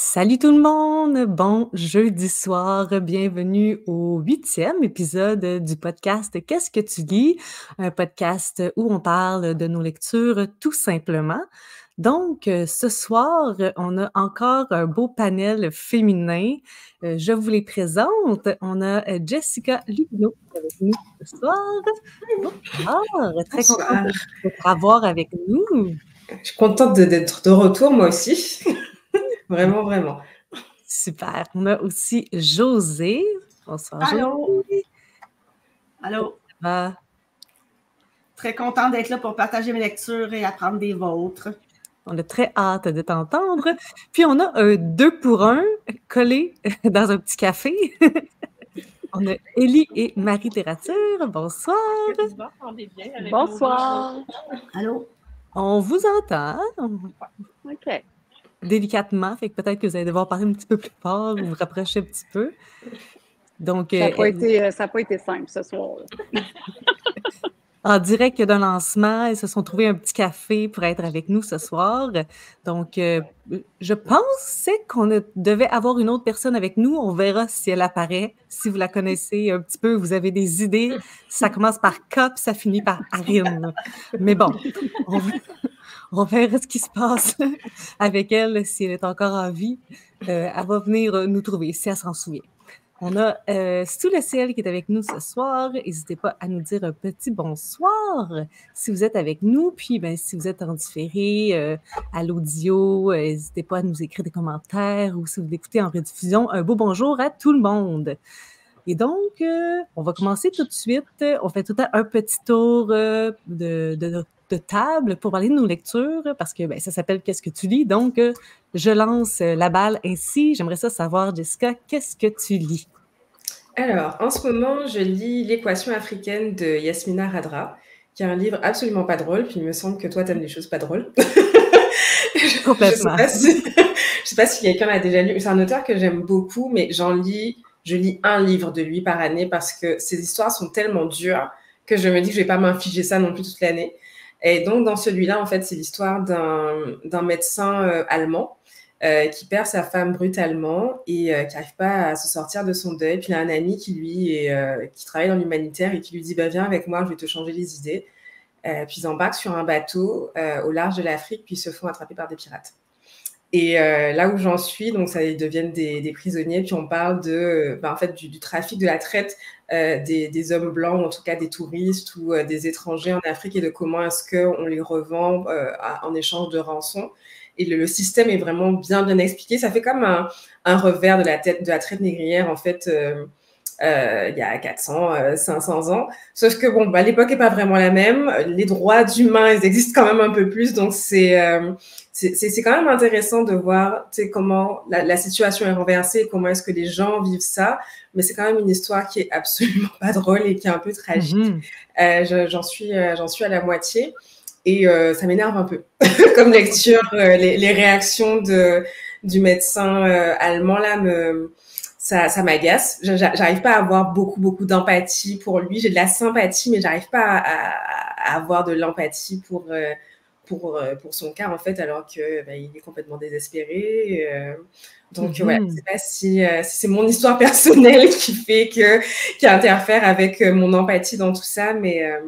Salut tout le monde! Bon jeudi soir, bienvenue au huitième épisode du podcast Qu'est-ce que tu lis? Un podcast où on parle de nos lectures tout simplement. Donc, euh, ce soir, on a encore un beau panel féminin. Euh, je vous les présente. On a euh, Jessica Lugno avec nous ce soir. Bonsoir! Très contente de te avoir avec nous. Je suis contente d'être de retour, moi aussi. Vraiment, vraiment. Super. On a aussi José. Bonsoir, Allô? Allô? Très contente d'être là pour partager mes lectures et apprendre des vôtres. On a très hâte de t'entendre. Puis on a un deux pour un collé dans un petit café. on a Élie et Marie Terrature. Bonsoir. Bonsoir. Allô? On vous entend. OK délicatement, fait que peut-être que vous allez devoir parler un petit peu plus fort ou vous rapprocher un petit peu. Donc, ça n'a pas, euh, pas, été simple ce soir. en direct d'un lancement, ils se sont trouvés un petit café pour être avec nous ce soir. Donc, euh, je pensais qu'on devait avoir une autre personne avec nous. On verra si elle apparaît. Si vous la connaissez un petit peu, vous avez des idées. Ça commence par K, ça finit par Arine. Mais bon, on, on verra ce qui se passe avec elle, si elle est encore en vie. Euh, elle va venir euh, nous trouver, si elle s'en souvient. On a euh, Sous le ciel qui est avec nous ce soir. N'hésitez pas à nous dire un petit bonsoir si vous êtes avec nous. Puis, ben, si vous êtes en différé euh, à l'audio, n'hésitez pas à nous écrire des commentaires ou si vous l'écoutez en rediffusion, un beau bonjour à tout le monde. Et donc, on va commencer tout de suite. On fait tout un petit tour de, de, de table pour parler de nos lectures, parce que ben, ça s'appelle Qu'est-ce que tu lis? Donc, euh, je lance euh, la balle ainsi. J'aimerais ça savoir, Jessica, qu'est-ce que tu lis? Alors, en ce moment, je lis L'équation africaine de Yasmina Radra, qui est un livre absolument pas drôle, puis il me semble que toi, tu aimes les choses pas drôles. Complètement. Je ne sais pas si, quelqu'un l'a déjà lu. C'est un auteur que j'aime beaucoup, mais j'en lis, je lis un livre de lui par année parce que ses histoires sont tellement dures que je me dis que je vais pas m'infliger ça non plus toute l'année. Et donc, dans celui-là, en fait, c'est l'histoire d'un médecin euh, allemand euh, qui perd sa femme brutalement et euh, qui n'arrive pas à se sortir de son deuil. Puis il a un ami qui, lui, est, qui travaille dans l'humanitaire et qui lui dit bah, Viens avec moi, je vais te changer les idées. puis ils embarquent sur un bateau au large de l'Afrique, puis ils se font attraper par des pirates. Et là où j'en suis, donc ça, ils deviennent des, des, prisonniers, puis on parle de, ben, en fait, du, trafic, de la traite euh, des, des, hommes blancs, ou en tout cas des touristes ou euh, des étrangers en Afrique, et de comment est-ce qu'on les revend euh, en échange de rançon. Et le, le, système est vraiment bien, bien expliqué. Ça fait comme un, un revers de la, tête, de la traite négrière, en fait, il y a 400, 500 ans. Sauf que, bon, bah, l'époque n'est pas vraiment la même. Les droits d'humains, ils existent quand même un peu plus, donc c'est c'est quand même intéressant de voir comment la, la, situation est renversée, comment est-ce que les gens vivent ça, mais c'est quand même une histoire qui est absolument pas drôle et qui est un peu tragique. Mm -hmm. euh, J'en suis, euh, suis à la moitié et euh, ça m'énerve un peu comme lecture. Euh, les, les, réactions de, du médecin euh, allemand là me ça, ça m'agace. J'arrive pas à avoir beaucoup, beaucoup d'empathie pour lui. J'ai de la sympathie, mais j'arrive pas à, avoir de l'empathie pour, euh, pour, euh, pour son cas, en fait, alors qu'il bah, il est complètement désespéré. Euh, donc, mm -hmm. ouais, je ne sais pas si, euh, si c'est mon histoire personnelle qui fait que, qui interfère avec mon empathie dans tout ça, mais euh,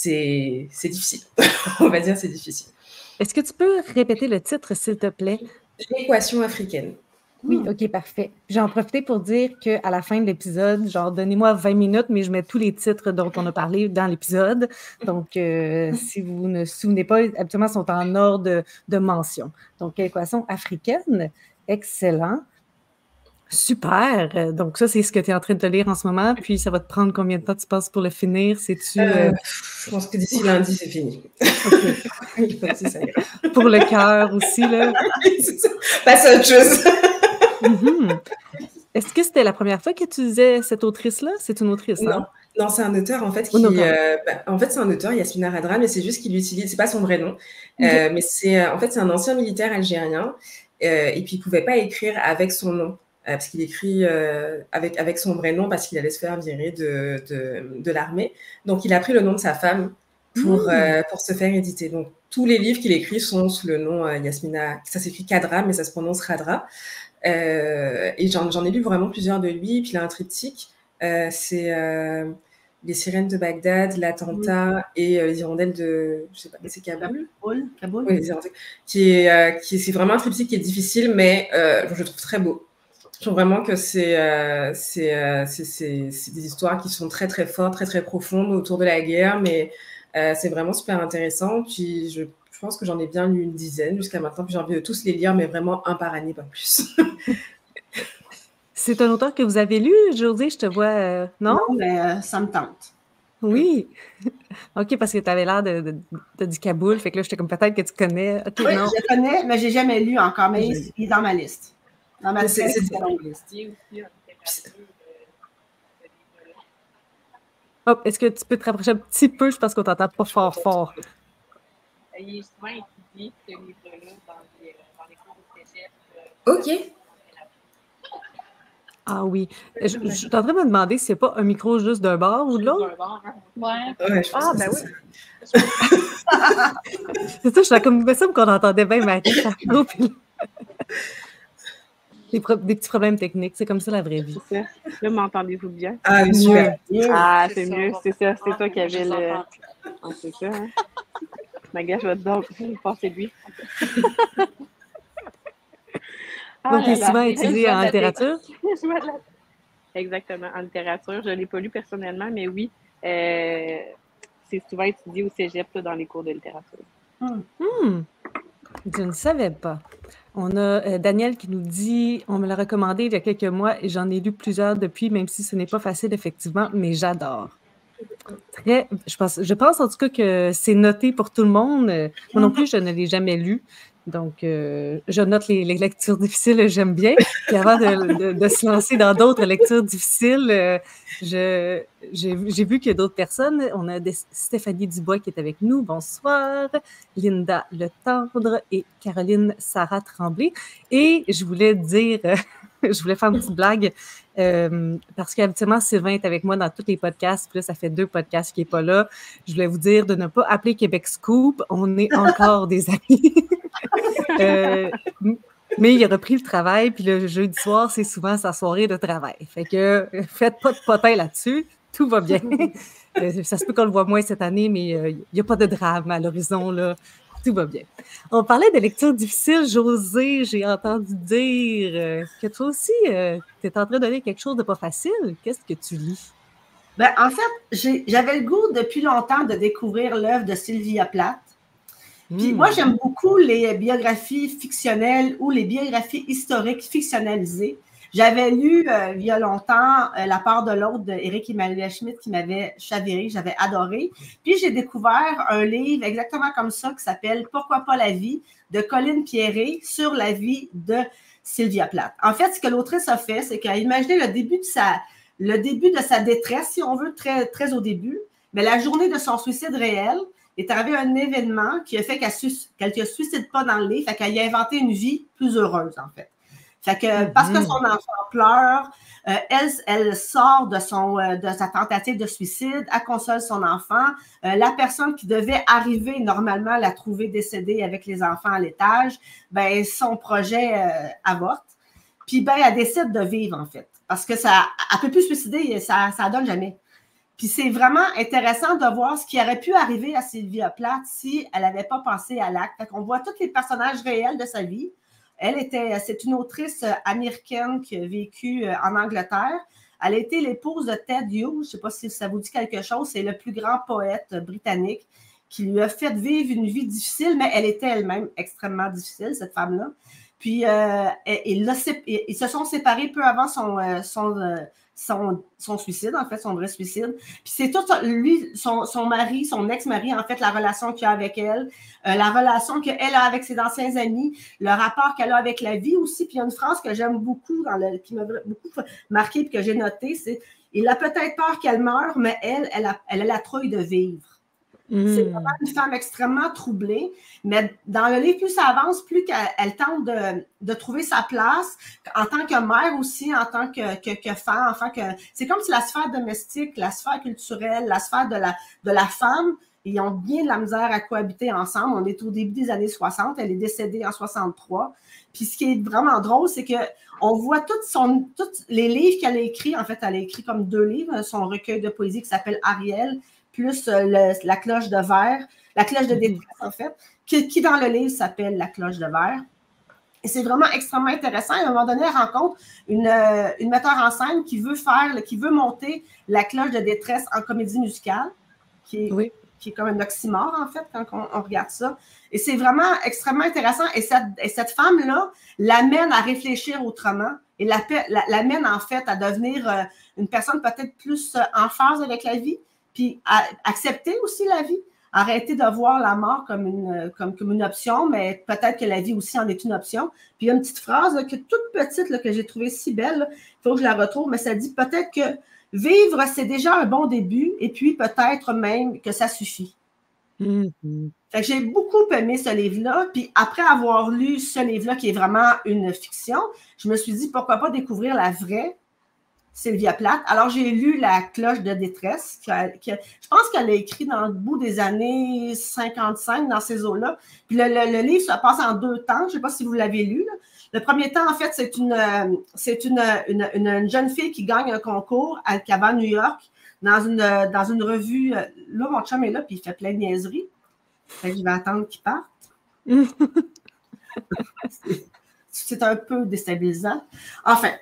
c'est difficile. On va dire c'est difficile. Est-ce que tu peux répéter le titre, s'il te plaît? L'équation africaine. Oui, mmh. OK, parfait. J'en profite pour dire qu'à la fin de l'épisode, genre, donnez-moi 20 minutes, mais je mets tous les titres dont on a parlé dans l'épisode. Donc, euh, si vous ne vous souvenez pas, habituellement, sont en ordre de, de mention. Donc, équation africaine, excellent. Super. Donc, ça, c'est ce que tu es en train de lire en ce moment. Puis, ça va te prendre combien de temps tu penses pour le finir? C'est-tu. Euh... Euh, je pense que d'ici lundi, c'est fini. Okay. pour le cœur aussi, là. c'est ça. Passe autre chose. Mm -hmm. Est-ce que c'était la première fois que tu disais cette autrice-là? C'est une autrice, Non, hein? non c'est un auteur, en fait, qui... Oh, euh, bah, en fait, c'est un auteur, Yasmina Radra, mais c'est juste qu'il utilise... C'est pas son vrai nom. Okay. Euh, mais c'est... En fait, c'est un ancien militaire algérien. Euh, et puis, il pouvait pas écrire avec son nom. parce qu'il écrit avec, avec son vrai nom parce qu'il allait se faire virer de, de, de l'armée. Donc, il a pris le nom de sa femme pour, mmh. pour se faire éditer. Donc, tous les livres qu'il écrit sont sous le nom Yasmina. Ça s'écrit Kadra, mais ça se prononce Radra. Et j'en ai lu vraiment plusieurs de lui. Puis il a un triptyque. c'est les sirènes de Bagdad, l'attentat et les hirondelles de, je sais pas, c'est Kaboul? Kaboul. Oui, qui est, qui c'est vraiment un triptyque qui est difficile, mais je trouve très beau. Je trouve vraiment que euh, euh, c'est des histoires qui sont très très fortes, très très profondes autour de la guerre, mais euh, c'est vraiment super intéressant. Puis je pense que j'en ai bien lu une dizaine jusqu'à maintenant, puis j'ai envie de tous les lire, mais vraiment un par année, pas plus. c'est un auteur que vous avez lu, José, je te vois, non? Non, mais ça me tente. Oui. OK, parce que tu avais l'air de, de, du Kaboul, fait que là, j'étais comme peut-être que tu connais. oui, je connais, mais j'ai jamais lu encore, mais il est dans ma liste. Non, mais c'est Hop, est-ce que tu peux te rapprocher un petit peu? Je pense qu'on t'entend pas fort fort. Il est souvent étudié, ce livre-là, dans les, dans les cours de cégep. OK. Ah oui. Je, je, suis en train de me demander si c'est pas un micro juste d'un bord ou de l'autre. Hein. Ouais. ouais ah, ben oui. c'est ça, je suis comme, me semble qu'on entendait bien Marie. Des, petits problèmes techniques. C'est comme ça la vraie vie. C'est ça. Là, m'entendez-vous bien? Ah, super. Ah, c'est mieux. C'est ça. C'est toi qui avais le. Ah, c'est ça. Hein? Ma gars, je vais donc passer lui. Ah Donc, tu es souvent utilisé en littérature? Exactement, en littérature. Je ne l'ai pas lu personnellement, mais oui, euh, c'est souvent étudié au cégep dans les cours de littérature. Hmm. Je ne savais pas. On a euh, Daniel qui nous dit, on me l'a recommandé il y a quelques mois et j'en ai lu plusieurs depuis, même si ce n'est pas facile effectivement, mais j'adore. Très, je pense, je pense en tout cas que c'est noté pour tout le monde. Moi non plus, je ne l'ai jamais lu. Donc, euh, je note les, lectures difficiles, j'aime bien. Puis avant de, se lancer dans d'autres lectures difficiles, euh, j'ai vu qu'il y a d'autres personnes. On a Stéphanie Dubois qui est avec nous. Bonsoir. Linda Le Tendre et Caroline Sarah Tremblay. Et je voulais dire, je voulais faire une petite blague euh, parce qu'habituellement, Sylvain est avec moi dans tous les podcasts. Puis là, ça fait deux podcasts qu'il n'est pas là. Je voulais vous dire de ne pas appeler Québec Scoop. On est encore des amis. Euh, mais il a repris le travail, puis le jeudi soir, c'est souvent sa soirée de travail. Fait que faites pas de potin là-dessus, tout va bien. Euh, ça se peut qu'on le voit moins cette année, mais il n'y a pas de drame à l'horizon, là tout va bien. On parlait de lecture difficile. José, j'ai entendu dire euh, que toi aussi, euh, tu es en train de lire quelque chose de pas facile. Qu'est-ce que tu lis? Ben, en fait, j'avais le goût depuis longtemps de découvrir l'œuvre de Sylvia Plath. Puis hmm. moi, j'aime beaucoup les biographies fictionnelles ou les biographies historiques fictionnalisées. J'avais lu euh, il y a longtemps euh, La part de l'autre d'Éric Emmanuel Schmitt qui m'avait chaviré, j'avais adoré. Puis j'ai découvert un livre exactement comme ça qui s'appelle Pourquoi pas la vie de Colline Pierret sur la vie de Sylvia Plath. En fait, ce que l'autrice a fait, c'est qu'elle a imaginé le début de sa, le début de sa détresse, si on veut, très, très au début, mais la journée de son suicide réel, est arrivé un événement qui a fait qu'elle ne se suicide pas dans le fait qu'elle a inventé une vie plus heureuse, en fait. Fait que parce que son mm-hmm. enfant pleure, euh, elle, elle sort de, son, euh, de sa tentative de suicide, elle console son enfant. Euh, la personne qui devait arriver normalement la trouver décédée avec les enfants à l'étage, ben son projet avorte. Puis ben elle décide de vivre en fait, parce que ça, elle peut plus suicider, ça, ça donne jamais. Puis c'est vraiment intéressant de voir ce qui aurait pu arriver à Sylvia Plath si elle n'avait pas pensé à l'acte. Fait qu'on voit tous les personnages réels de sa vie elle était, c'est une autrice euh, américaine qui a vécu euh, en Angleterre. Elle a été l'épouse de Ted Hughes. Je ne sais pas si ça vous dit quelque chose. C'est le plus grand poète britannique qui lui a fait vivre une vie difficile, mais elle était elle-même extrêmement difficile, cette femme-là. Puis, euh, ils, se sont séparés peu avant son, son, son, suicide, en fait, son vrai suicide. Puis c'est tout, lui, son, son mari, son ex-mari, en fait, la relation qu'il a avec elle, euh, la relation qu'elle a avec ses anciens amis, le rapport qu'elle a avec la vie aussi. Puis il y a une phrase que j'aime beaucoup, dans le, qui m'a beaucoup marqué et que j'ai noté, c'est « Il a peut-être peur qu'elle meure, mais elle, elle a, elle a la trouille de vivre. C'est vraiment une femme extrêmement troublée, mais dans le livre, plus ça avance, plus qu'elle tente de, trouver sa place en tant que mère aussi, en tant que, que, femme, enfin que c'est comme si la sphère domestique, la sphère culturelle, la sphère de la, de la femme Ils ont bien de la misère à cohabiter ensemble. On est au début des années 60. Elle est décédée en 63. Puis ce qui est vraiment drôle, c'est que on voit toutes son, tous les livres qu'elle a écrits. En fait, elle a écrit comme deux livres, son recueil de poésie qui s'appelle Ariel, plus euh, la cloche de verre, la cloche de détresse, en fait, qui, qui dans le livre s'appelle La cloche de verre. Et c'est vraiment extrêmement intéressant. à un moment donné, elle rencontre une, euh, une metteur en scène qui veut faire, qui veut monter la cloche de détresse en comédie musicale, qui est, qui est comme un oxymore, en fait, quand on, regarde ça. Et c'est vraiment extrêmement intéressant. Et cette, et cette femme-là l'amène à réfléchir autrement et l'amène, en fait, à devenir euh, une personne peut-être plus en phase avec la vie, puis à accepter aussi la vie arrêter de voir la mort comme une, comme, comme une option, mais peut-être que la vie aussi en est une option. Puis il y a une petite phrase que toute petite là, que j'ai trouvée si belle, il faut que je la retrouve, mais ça dit peut-être que vivre, c'est déjà un bon début, et puis peut-être même que ça suffit. Mm-hmm. j'ai beaucoup aimé ce livre-là. Puis après avoir lu ce livre-là, qui est vraiment une fiction, je me suis dit pourquoi pas découvrir la vraie Sylvia Plath. Alors, j'ai lu La cloche de détresse. je pense qu'elle a écrit dans le bout des années 55, dans ces eaux-là. Puis le, livre se passe en deux temps. Je ne sais pas si vous l'avez lu. Le premier temps, en fait, c'est une, c'est une, une, jeune fille qui gagne un concours à, qui va à New York dans une, dans une revue. Là, mon chum est là, puis il fait plein de niaiseries. Fait je vais attendre qu'il parte. c'est un peu déstabilisant. Enfin,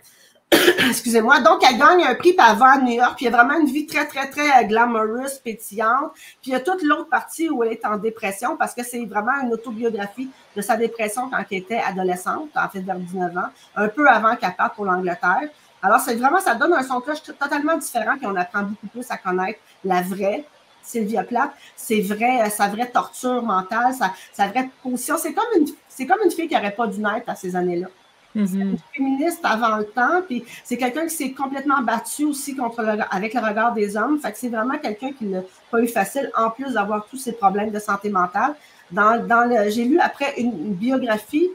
Excusez-moi. Donc, elle gagne un prix, puis elle à New York, puis il y a vraiment une vie très, très, très glamoureuse, pétillante. Puis il y a toute l'autre partie où elle est en dépression, parce que c'est vraiment une autobiographie de sa dépression quand elle était adolescente, en fait, vers 19 ans, un peu avant qu'elle parte pour l'Angleterre. Alors, c'est vraiment, ça donne un son cloche totalement différent, puis on apprend beaucoup plus à connaître la vraie Sylvia Plath, vrai, sa vraie torture mentale, sa, sa vraie position. C'est comme une, c'est comme une fille qui n'aurait pas dû naître à ces années-là. C'est mm-hmm. une féministe avant le temps, puis c'est quelqu'un qui s'est complètement battu aussi contre le, avec le regard des hommes. Fait que c'est vraiment quelqu'un qui n'a pas eu facile, en plus d'avoir tous ses problèmes de santé mentale. Dans, dans le, j'ai lu après une, biographie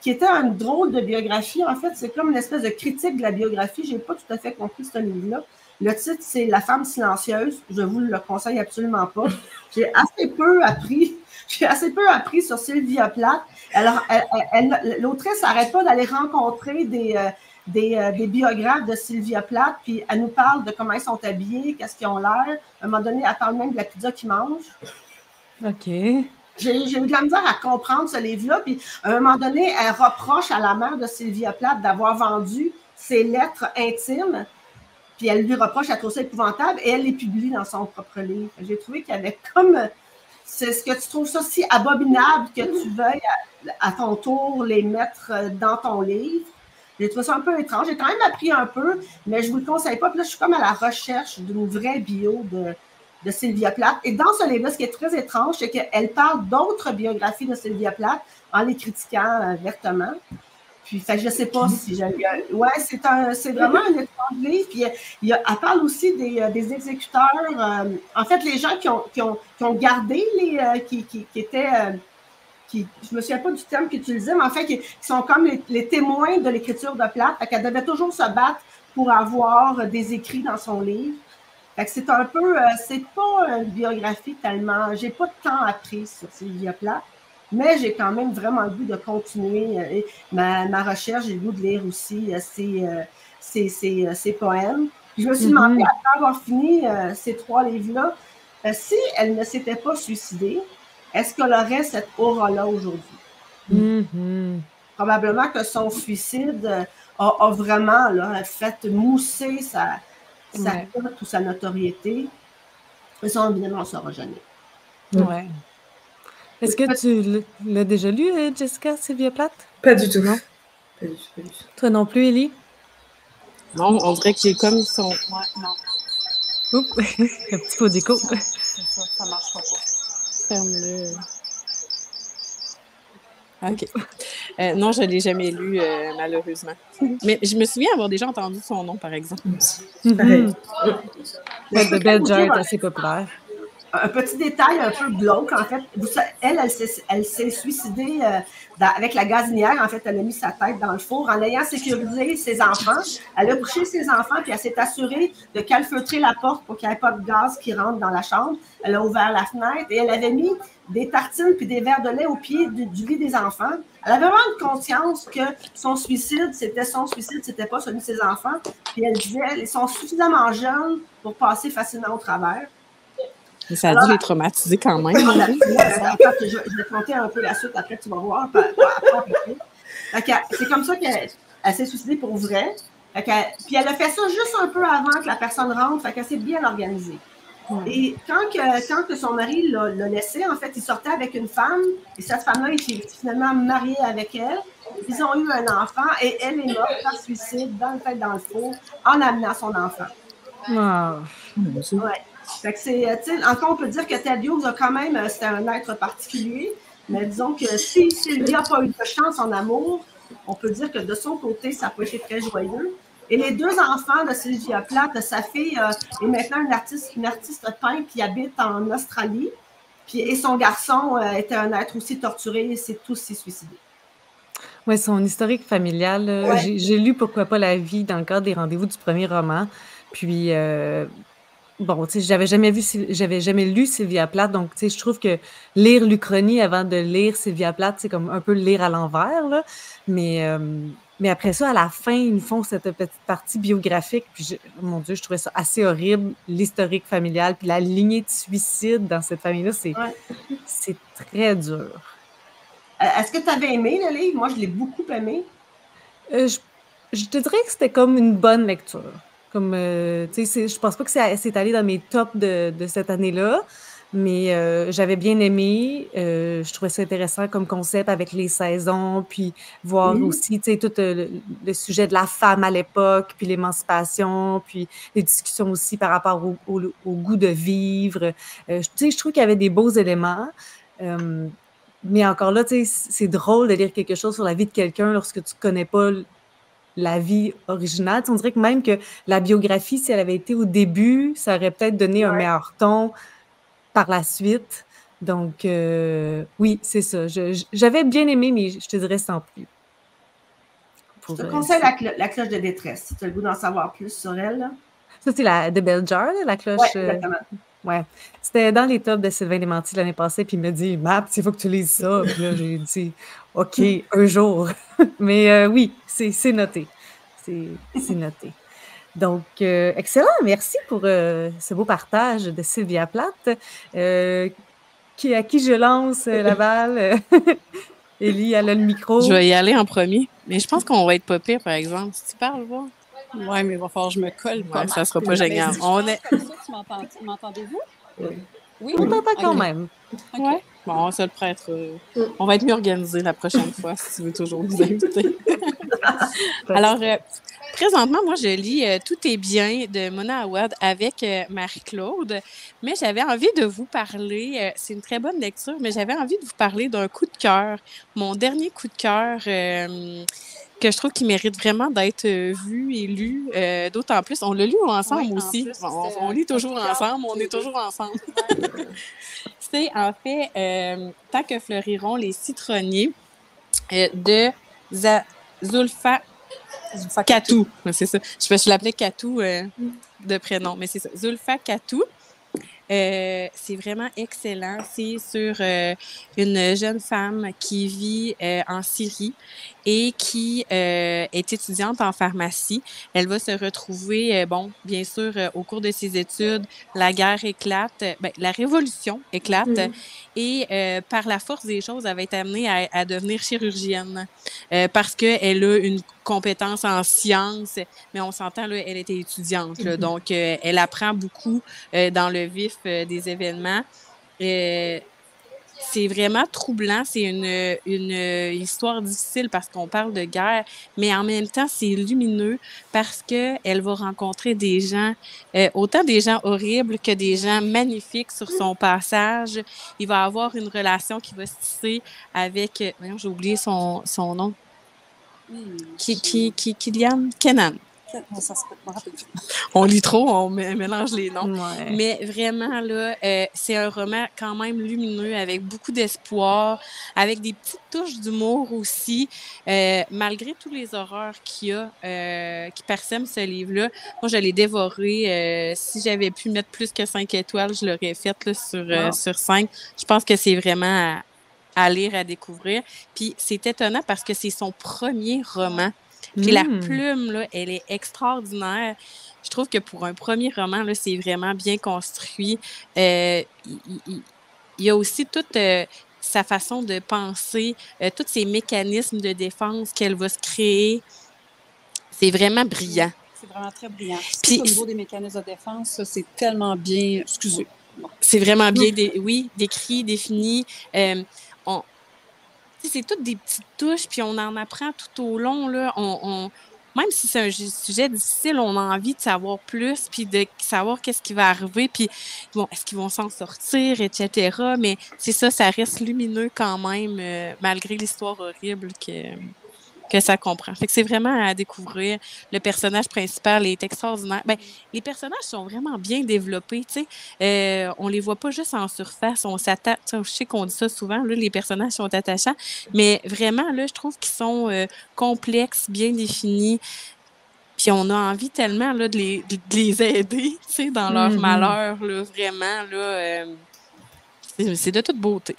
qui était une drôle de biographie. En fait, c'est comme une espèce de critique de la biographie. J'ai pas tout à fait compris ce livre-là. Le titre, c'est La femme silencieuse. Je vous le conseille absolument pas. J'ai assez peu appris j'ai assez peu appris sur Sylvia Plath. Alors, l'autrice n'arrête pas d'aller rencontrer des, euh, euh, des, biographes de Sylvia Plath, puis elle nous parle de comment ils sont habillés, qu'est-ce qu'ils ont l'air. À un moment donné, elle parle même de la pizza qu'ils mangent. OK. J'ai eu de la misère à comprendre ce livre-là. Puis, à un moment donné, elle reproche à la mère de Sylvia Plath d'avoir vendu ses lettres intimes. Puis, elle lui reproche, à trouve ça épouvantable et elle les publie dans son propre livre. J'ai trouvé qu'il y avait comme c'est ce que tu trouves ça si abominable que tu veuilles à, ton tour les mettre euh, dans ton livre. J'ai trouvé ça un peu étrange. J'ai quand même appris un peu, mais je ne vous le conseille pas. Puis là, je suis comme à la recherche d'une vraie bio de, de Sylvia Plath. Et dans ce livre-là, ce qui est très étrange, c'est qu'elle parle d'autres biographies de Sylvia Plath en les critiquant euh, vertement. Puis, fait, je ne sais pas si j'ai. Ouais, c'est, un, c'est vraiment un étrange livre. Puis, il y a, elle parle aussi des, euh, des exécuteurs. Euh, en fait, les gens qui ont, qui ont, qui ont gardé les. Euh, qui, qui, qui, étaient. qui, je ne me souviens pas du terme qu'ils utilisaient, mais en fait, qui, sont comme les, témoins de l'écriture de Plath. Fait qu'elle devait toujours se battre pour avoir des écrits dans son livre. Fait que c'est un peu. c'est pas une biographie tellement. J'ai pas de temps appris sur Sylvia Plath mais j'ai quand même vraiment le goût de continuer euh, ma, recherche. J'ai le goût de lire aussi euh, euh, ses, poèmes. je me suis mm-hmm. demandé, après avoir fini ces trois livres-là, si elle ne s'était pas suicidée, est-ce qu'elle aurait cette aura-là aujourd'hui? Mm-hmm. Probablement que son suicide a, vraiment là, fait mousser sa, sa ou sa notoriété. Mais ça, évidemment, on ne saura jamais. Ouais. Est-ce que tu l'as déjà lu, euh, Jessica, Sylvia Plath? Pas du tout. Non? Pas du tout, pas du tout. Toi non plus, Ellie? Non, on dirait que j'ai comme son. Ouais, non. Oups, un petit pot d'écho. Ça, ça marchera pas. Ferme-le. OK. Euh, non, je ne l'ai jamais lu, euh, malheureusement. Mais je me souviens avoir déjà entendu son nom, par exemple. Mm -hmm. The Bell Jar est assez populaire. Un petit détail un peu glauque, en fait. Elle, elle, s'est suicidée euh, avec la gazinière. En fait, elle a mis sa tête dans le four en ayant sécurisé ses enfants. Elle a couché ses enfants, puis elle s'est assurée de calfeutrer la porte pour qu'il n'y ait pas de gaz qui rentre dans la chambre. Elle a ouvert la fenêtre et elle avait mis des tartines puis des verres de lait au pied du, lit des enfants. Elle avait vraiment une conscience que son suicide, c'était son suicide, c'était pas celui de ses enfants. Puis elle disait, ils sont suffisamment jeunes pour passer facilement au travers. Ça a dû les traumatiser quand même. Hein. je, je, vais te monter un peu la suite, après tu vas voir. C'est comme ça qu'elle s'est suicidée pour vrai. puis elle a fait ça juste un peu avant que la personne rentre, fait qu'elle s'est bien organisée. Et quand, que, son mari l'a laissé, en fait, il sortait avec une femme et cette femme-là, il s'est finalement marié avec elle. Ils ont eu un enfant et elle est morte par suicide dans le fait dans le four en amenant son enfant. Wow. Ouais. Fait que c'est, encore, on peut dire que Ted Hughes a quand même, euh, c'était un être particulier, mais disons que si Sylvie n'a pas eu de chance en amour, on peut dire que de son côté, ça peut être très joyeux. Et les deux enfants de Sylvia Plath, sa fille euh, est maintenant une artiste, une artiste peintre qui habite en Australie. Puis, et son garçon euh, était un être aussi torturé et s'est aussi suicidé. Oui, son historique familial. J'ai lu Pourquoi pas la vie dans le cadre des rendez-vous du premier roman. Puis, euh, bon, tu sais, j'avais jamais vu, j'avais jamais lu Sylvia Plath, donc, tu sais, je trouve que lire l'Uchronie avant de lire Sylvia Plath, c'est comme un peu lire à l'envers, là. Mais, mais après ça, à la fin, ils nous font cette petite partie biographique. Puis, mon Dieu, je trouvais ça assez horrible, l'historique familial. Puis la lignée de suicide dans cette famille-là, c'est c'est très dur. Euh, est-ce que tu avais aimé le livre? Moi, je l'ai beaucoup aimé. Euh, je, te dirais que c'était comme une bonne lecture. Comme, euh, tu sais, je pense pas que c'est allé dans mes tops de, de cette année-là. Mais euh, j'avais bien aimé. Euh, je trouvais ça intéressant comme concept avec les saisons, puis voir aussi, tu sais, tout euh, le, sujet de la femme à l'époque, puis l'émancipation, puis les discussions aussi par rapport au, goût de vivre. tu sais, je trouve qu'il y avait des beaux éléments. mais encore là, tu sais, c'est drôle de lire quelque chose sur la vie de quelqu'un lorsque tu connais pas la vie originale. on dirait que même que la biographie, si elle avait été au début, ça aurait peut-être donné un meilleur ton par la suite. Donc, euh, oui, c'est ça. J'avais bien aimé, mais je te dirais sans plus. je te conseille la, cloche de détresse, si tu as le goût d'en savoir plus sur elle. Ça, c'est la de Bell Jar, la cloche. Euh, exactement. ouais. C'était dans les tops de Sylvain Desmentis l'année passée, puis il m'a dit Map, il faut que tu lises ça. Puis là, j'ai dit OK, un jour. mais euh, oui, c'est noté. C'est noté. Donc, euh, excellent. Merci pour euh, ce beau partage de Sylvia Plath. Euh, qui, à qui je lance la balle? Élie, elle a le micro. Je vais y aller en premier. Mais je pense qu'on va être pas pire, par exemple. Si tu parles, voir. Oui, mais il va falloir que je me colle. Ouais, ça sera pas génial. On est... M'entendez-vous? Oui, on t'entend quand même. Oui. Bon, on se le prêtre. On va être mieux organisé la prochaine fois si tu veux toujours nous inviter. Alors, Présentement, moi, je lis euh, Tout est bien de Mona Awad avec euh, Marie-Claude, mais j'avais envie de vous parler, euh, c'est une très bonne lecture, mais j'avais envie de vous parler d'un coup de cœur, mon dernier coup de cœur que je trouve qu'il mérite vraiment d'être vu et lu, d'autant plus, on l'a lu ensemble aussi, on, lit toujours ensemble, on est toujours ensemble. c'est en fait Tant que fleuriront les citronniers de Zulfa Katou, c'est ça. Je, je l'appelais Katou euh, de prénom, mais c'est ça. Zulfa Katou. Euh, c'est vraiment excellent. C'est sur euh, une jeune femme qui vit en Syrie et qui est étudiante en pharmacie. Elle va se retrouver, bon, bien sûr, au cours de ses études, la guerre éclate, ben, la révolution éclate mm. et par la force des choses, elle va être amenée à, à devenir chirurgienne parce qu'elle a une compétences en sciences, mais on s'entend, là, elle était étudiante, mm-hmm. donc euh, elle apprend beaucoup euh, dans le vif euh, des événements. C'est vraiment troublant, c'est une, une histoire difficile parce qu'on parle de guerre, mais en même temps, c'est lumineux parce qu'elle va rencontrer des gens, autant des gens horribles que des gens magnifiques sur son passage. Il va avoir une relation qui va se tisser avec, j'ai oublié son, son nom, qui, qui, qui, Kylian Kenan. Ça. On lit trop, on mé- mélange les noms. Ouais. Mais vraiment, là, euh, c'est un roman quand même lumineux, avec beaucoup d'espoir, avec des petites touches d'humour aussi. Euh, malgré tous les horreurs qu'il y a, euh, qui parsèment ce livre-là, moi, je l'ai dévoré. Euh, si j'avais pu mettre plus que 5 étoiles, je l'aurais fait là, sur, euh, Wow. sur 5. Je pense que c'est vraiment à, à lire, à découvrir. Puis c'est étonnant parce que c'est son premier roman. Puis la Mm. plume, là, elle est extraordinaire. Je trouve que pour un premier roman, là, c'est vraiment bien construit. Euh, il, y a aussi toute euh, sa façon de penser, euh, tous ces mécanismes de défense qu'elle va se créer. C'est vraiment brillant. C'est vraiment très brillant. Puis- Puis, au niveau des mécanismes de défense, ça, c'est tellement bien. Excusez. C'est vraiment bien, dé- oui, décrit, défini. Euh, on, c'est toutes des petites touches, puis on en apprend tout au long. Là. On, on- même si c'est un sujet difficile, on a envie de savoir plus, puis de savoir qu'est-ce qui va arriver, puis bon, est-ce qu'ils vont s'en sortir, etc. Mais c'est ça, ça reste lumineux quand même, euh, malgré l'histoire horrible que, que ça comprend. Fait que c'est vraiment à découvrir. Le personnage principal est extraordinaire. Ben, les personnages sont vraiment bien développés, tu sais. Euh, on les voit pas juste en surface, on s'attache. Je sais qu'on dit ça souvent, là, les personnages sont attachants, mais vraiment, là, je trouve qu'ils sont euh, complexes, bien définis. Puis on a envie tellement là, de, les, de les aider, tu sais, dans leur Mhm. malheur, là, vraiment, là. euh, c'est de toute beauté.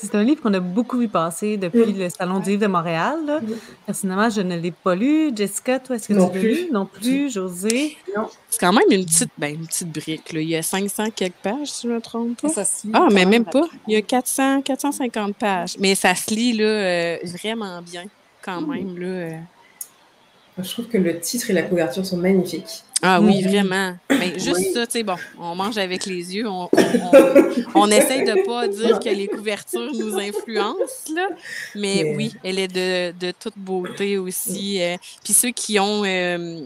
C'est un livre qu'on a beaucoup vu passer depuis le Salon du livre de Montréal. là. Personnellement, je ne l'ai pas lu. Jessica, toi, est-ce que Non tu l'as lu? Non plus. José? C'est quand même une petite, ben, une petite brique. Là. Il y a 500 quelques pages, si je ne me trompe pas. Ça se lit Ah, mais même pas. Il y a 400, 450 pages. Mais ça se lit là, euh, vraiment bien, quand même. Là, euh. Je trouve que le titre et la couverture sont magnifiques. Ah oui, Mhm. vraiment. Mais juste Oui. ça, tu sais, bon, on mange avec les yeux. On, on, on, on essaye de pas dire que les couvertures nous influencent, là. Mais Mais- oui, elle est de, de toute beauté aussi. euh. Puis ceux qui ont euh,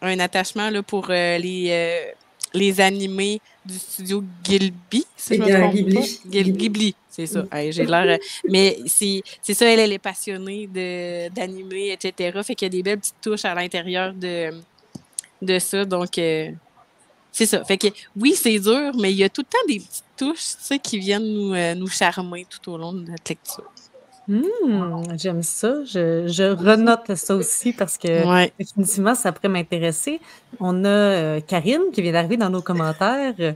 un attachement là, pour euh, les, euh, les animés du studio Gilby, si Eh je me bien, trompe Ghibli. pas. Ghibli, c'est ça. Hey, J'ai l'air... euh, mais c'est ça, elle, elle est passionnée d'animés, etc. Fait qu'il y a des belles petites touches à l'intérieur de de ça. Donc, euh, c'est ça. Fait que oui, c'est dur, mais il y a tout le temps des petites touches tu sais, qui viennent nous, euh, nous charmer tout au long de notre lecture. Hmm, J'aime ça. Je, je renote ça aussi parce que Ouais. définitivement, ça pourrait m'intéresser. On a euh, Karine qui vient d'arriver dans nos commentaires. euh,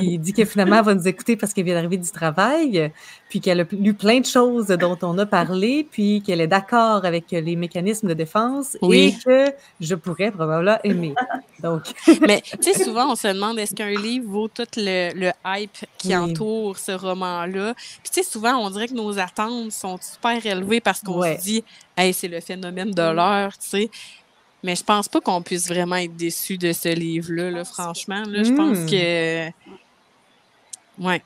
qui dit que finalement, elle va nous écouter parce qu'elle vient d'arriver du travail, puis qu'elle a lu plein de choses dont on a parlé, puis qu'elle est d'accord avec les mécanismes de défense Oui. et que je pourrais probablement aimer. Donc, Mais tu sais, souvent, on se demande est-ce qu'un livre vaut tout le, le hype qui Oui. entoure ce roman-là? Puis tu sais, souvent, on dirait que nos attentes sont super élevées parce qu'on Ouais. se dit hey, c'est le phénomène de l'heure, tu sais. Mais je pense pas qu'on puisse vraiment être déçu de ce livre-là, là, franchement. Là, je pense Mm. que. Ouais.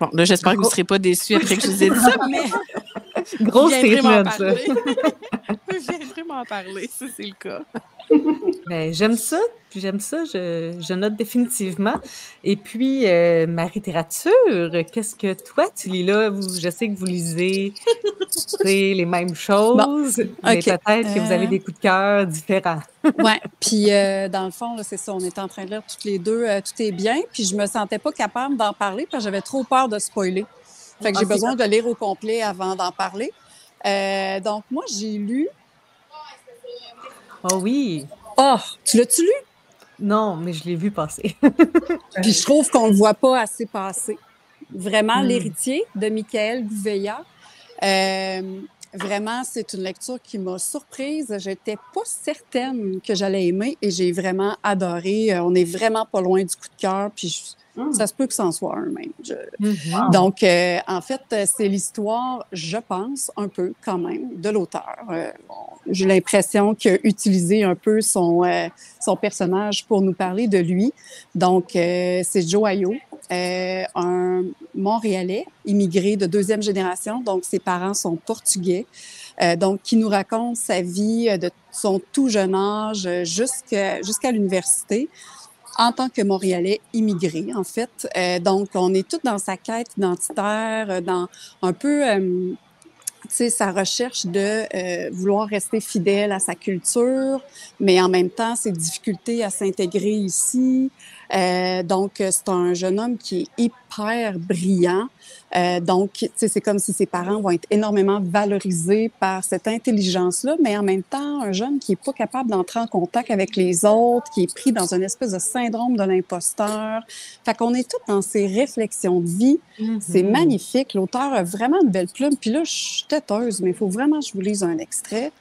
Bon, là, j'espère que vous ne serez pas déçus après que je vous ai dit ça, mais grosse statement, ça. parler. je viendrai m'en parler, si c'est le cas. Ben, j'aime ça, puis j'aime ça, je, je note définitivement. Et puis, euh, Marie-Littérature, qu'est-ce que toi, tu lis là? Vous, je sais que vous lisez les mêmes choses, mais ok. peut-être que vous avez Euh, des coups de cœur différents. Ouais. Puis euh, dans le fond, c'est ça. On était en train de lire toutes les deux. tout est bien. Puis je me sentais pas capable d'en parler parce que j'avais trop peur de spoiler. Fait que j'ai Ah, besoin de lire au complet avant d'en parler. Euh, donc moi, j'ai lu. Oh oui! Oh, tu l'as-tu lu? Non, mais je l'ai vu passer. Puis je trouve qu'on le voit pas assez passer. Vraiment, Mm. l'héritier de Michael Gouveia. Euh, vraiment, c'est une lecture qui m'a surprise. J'étais pas certaine que j'allais aimer et j'ai vraiment adoré. Euh, On est vraiment pas loin du coup de cœur. Puis Mm. ça se peut que c'en soit un même. Je- Mhm. donc, euh, en fait, c'est l'histoire, je pense, un peu quand même, de l'auteur. Euh, J'ai l'impression qu'il a utilisé un peu son, euh, son personnage pour nous parler de lui. Donc, euh, c'est Joe Ayo, euh, un Montréalais, immigré de deuxième génération. Donc, ses parents sont portugais. Euh, donc, qui nous raconte sa vie de son tout jeune âge jusqu'à jusqu'à l'université en tant que Montréalais immigré, en fait. Euh, donc, on est tous dans sa quête identitaire, euh, dans un peu, euh, sa recherche de euh, vouloir rester fidèle à sa culture, mais en même temps, ses difficultés à s'intégrer ici. Euh, donc, c'est un jeune homme qui est hyper brillant. Euh, donc, c'est comme si ses parents vont être énormément valorisés par cette intelligence-là, mais en même temps, un jeune qui est pas capable d'entrer en contact avec les autres, qui est pris dans une espèce de syndrome de l'imposteur. Fait qu'on est tous dans ces réflexions de vie. C'est Mhm. magnifique. L'auteur a vraiment une belle plume. Puis là, je suis têteuse, mais il faut vraiment que je vous lise un extrait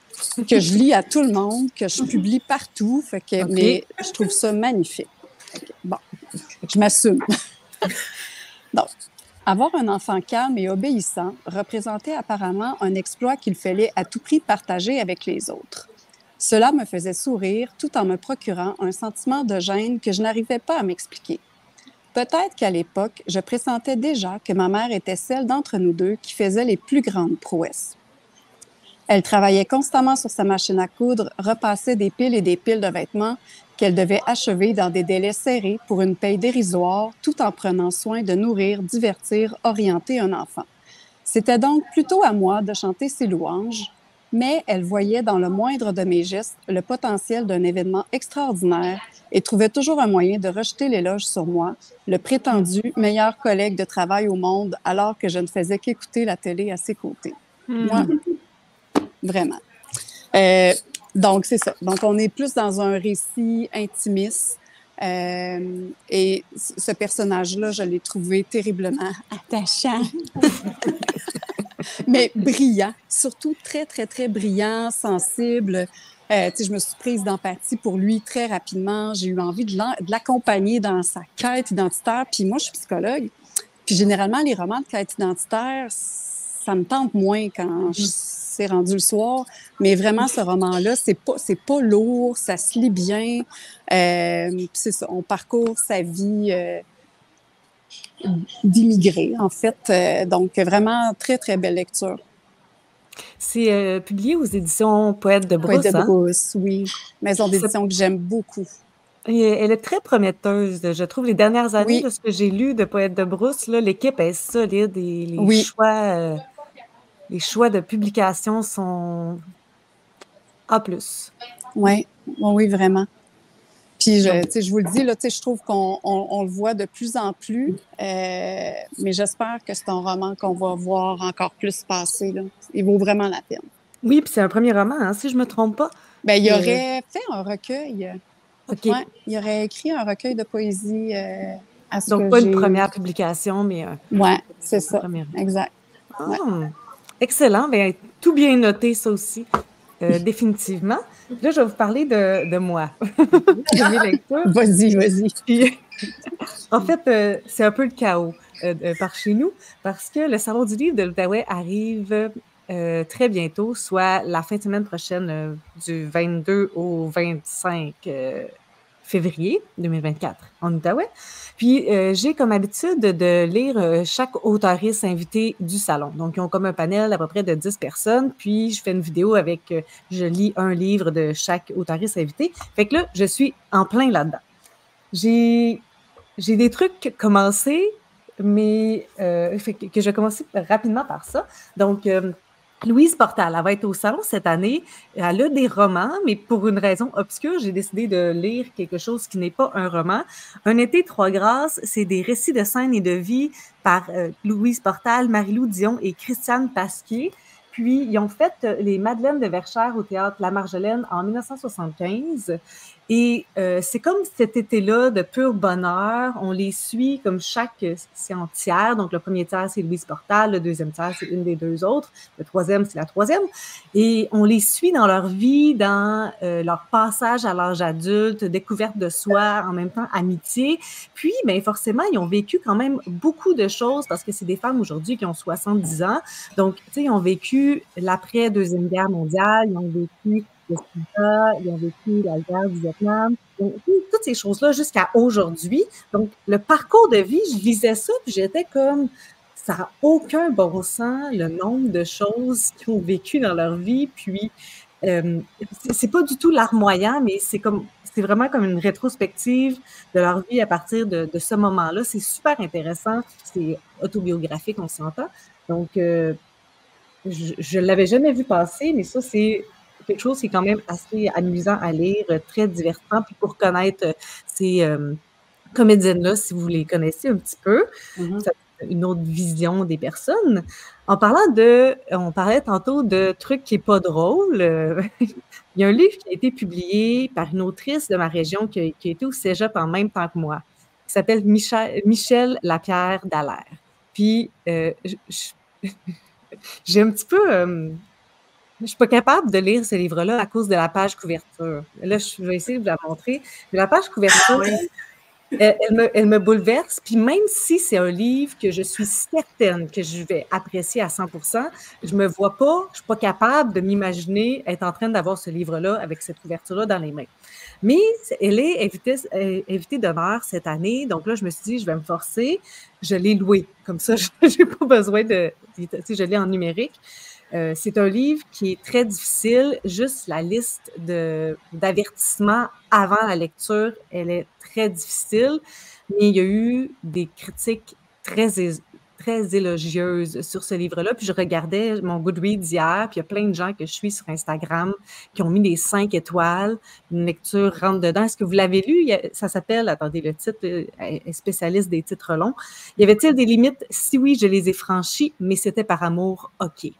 que je lis à tout le monde, que je publie partout. Fait que. Mais je trouve ça magnifique. Bon, je m'assume. Donc, avoir un enfant calme et obéissant représentait apparemment un exploit qu'il fallait à tout prix partager avec les autres. Cela me faisait sourire tout en me procurant un sentiment de gêne que je n'arrivais pas à m'expliquer. Peut-être qu'à l'époque, je pressentais déjà que ma mère était celle d'entre nous deux qui faisait les plus grandes prouesses. Elle travaillait constamment sur sa machine à coudre, repassait des piles et des piles de vêtements qu'elle devait achever dans des délais serrés pour une paye dérisoire, tout en prenant soin de nourrir, divertir, orienter un enfant. C'était donc plutôt à moi de chanter ses louanges, mais elle voyait dans le moindre de mes gestes le potentiel d'un événement extraordinaire et trouvait toujours un moyen de rejeter l'éloge sur moi, le prétendu meilleur collègue de travail au monde, alors que je ne faisais qu'écouter la télé à ses côtés. Moi, vraiment. Euh, donc, c'est ça. Donc, on est plus dans un récit intimiste. Euh, et ce personnage-là, je l'ai trouvé terriblement attachant. Mais brillant, surtout très, très, très brillant, sensible. Euh, tu sais, je me suis prise d'empathie pour lui très rapidement. J'ai eu envie de l'accompagner dans sa quête identitaire. Puis moi, je suis psychologue. Puis généralement, les romans de quête identitaire, ça me tente moins quand je- c'est rendu le soir. Mais vraiment, ce roman-là, c'est pas, c'est pas lourd, ça se lit bien. Euh, c'est ça, on parcourt sa vie euh, d'immigré, en fait. Euh, donc, vraiment, très, très belle lecture. C'est euh, publié aux éditions Poète de Brousse. Poète de hein? Brousse, oui. Maison d'édition que j'aime beaucoup. Et elle est très prometteuse, je trouve. Les dernières années, Oui. de ce que j'ai lu de Poète de Brousse, là, l'équipe est solide et les Oui. choix, les choix de publication sont A+. Oui, oui, vraiment. Puis, je, je vous le dis, là, je trouve qu'on on, on le voit de plus en plus, euh, mais j'espère que c'est un roman qu'on va voir encore plus passer. Là. Il vaut vraiment la peine. Oui, puis c'est un premier roman, hein, si je me trompe pas. Ben, il Euh, aurait fait un recueil. OK. Ouais, il aurait écrit un recueil de poésie euh, à ce Donc, pas une première publication, mais Ouais, c'est ça. Exact. Ah, Excellent. Bien, tout bien noté, ça aussi, euh, définitivement. Là, je vais vous parler de, de moi. de mes lectures. Vas-y, vas-y. En fait, euh, c'est un peu le chaos euh, par chez nous parce que le Salon du livre de l'Outaouais arrive très bientôt, soit la fin de semaine prochaine du 22 au 25 euh, février 2024 en Outaouais. Puis, euh, j'ai comme habitude de lire euh, chaque auteuriste invité du salon. Donc, ils ont comme un panel à peu près de 10 personnes. Puis, je fais une vidéo avec, euh, je lis un livre de chaque auteuriste invité. Fait que là, je suis en plein là-dedans. J'ai j'ai des trucs commencés, mais fait que, que je vais commencer rapidement par ça. Donc, Louise Portal, elle va être au salon cette année. Elle a des romans, mais pour une raison obscure, j'ai décidé de lire quelque chose qui n'est pas un roman. Un été, trois grâces, c'est des récits de scènes et de vie par euh, Louise Portal, Marie-Lou Dion et Christiane Pasquier. Puis, ils ont fait euh, les Madeleines de Verchères au théâtre La Marjolaine en 1975. Et euh, c'est comme cet été-là de pur bonheur. On les suit comme chaque session tiers. Donc, le premier tiers, c'est Louise Portal. Le deuxième tiers, c'est une des deux autres. Le troisième, c'est la troisième. Et on les suit dans leur vie, dans euh, leur passage à l'âge adulte, découverte de soi, en même temps amitié. Puis, bien, forcément, ils ont vécu quand même beaucoup de choses parce que c'est des femmes aujourd'hui qui ont 70 ans. Donc, tu sais, ils ont vécu l'après-deuxième guerre mondiale, ils ont vécu le sida, ils ont vécu la guerre du Vietnam, donc, toutes ces choses-là jusqu'à aujourd'hui. Donc, le parcours de vie, je lisais ça, puis j'étais comme, ça n'a aucun bon sens, le nombre de choses qu'ils ont vécu dans leur vie, puis euh, c'est pas du tout larmoyant, mais c'est comme, c'est vraiment comme une rétrospective de leur vie à partir de, de ce moment-là. C'est super intéressant, c'est autobiographique, on s'entend. Donc, euh, je ne l'avais jamais vu passer, mais ça, c'est quelque chose qui est quand même assez amusant à lire, très divertissant. Puis pour connaître ces comédiennes-là, si vous les connaissez un petit peu, mm-hmm. ça une autre vision des personnes. En parlant de, on parlait tantôt de trucs qui n'est pas drôle. il y a un livre qui a été publié par une autrice de ma région qui a, été au cégep en même temps que moi, qui s'appelle Michel, Michel Lapierre Dallaire. Puis, euh, j'ai un petit peu. Euh, je ne suis pas capable de lire ce livre-là à cause de la page couverture. Là, je vais essayer de vous la montrer. la page couverture, elle, me, bouleverse. Puis même si c'est un livre que je suis certaine que je vais apprécier à 100% je me vois pas, je suis pas capable de m'imaginer être en train d'avoir ce livre-là avec cette couverture-là dans les mains. Mais elle est invitée, euh, invitée d'honneur cette année. Donc là, je me suis dit, je vais me forcer. Je l'ai loué. Comme ça, je n'ai pas besoin de. Tu sais, je l'ai en numérique. Euh, c'est un livre qui est très difficile. Juste la liste d'avertissements avant la lecture, elle est très difficile. Mais il y a eu des critiques très, très élogieuses sur ce livre-là. Puis je regardais mon Goodreads hier, puis il y a plein de gens que je suis sur Instagram qui ont mis des cinq étoiles. Une lecture rentre dedans. Est-ce que vous l'avez lu? Ça s'appelle, attendez, le titre est spécialiste des titres longs. Y avait-il des limites? Si oui, je les ai franchies, mais c'était par amour, OK.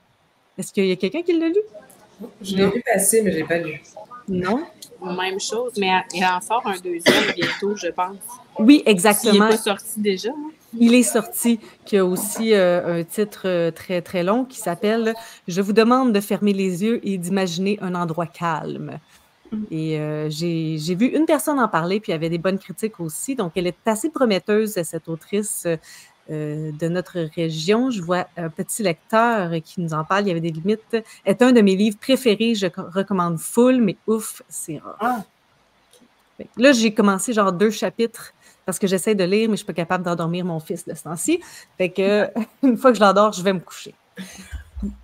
Est-ce qu'il y a quelqu'un qui l'a lu? Je l'ai vu passer, mais je n'ai pas lu. Non? Même chose, mais il en sort un deuxième bientôt, je pense. Oui, exactement. Il n'est pas sorti déjà. Hein? Il est sorti, qui a aussi euh, un titre euh, très, très long qui s'appelle Je vous demande de fermer les yeux et d'imaginer un endroit calme. Et euh, j'ai vu une personne en parler, puis il y avait des bonnes critiques aussi. Donc, elle est assez prometteuse, cette autrice euh, de notre région. Je vois un petit lecteur qui nous en parle. Il y avait des limites. Est un de mes livres préférés. Je recommande full, mais ouf, c'est rare. Ah. Là, j'ai commencé genre deux chapitres parce que j'essaie de lire, mais je ne suis pas capable d'endormir mon fils de ce temps-ci. Fait que une fois que je l'endors, je vais me coucher.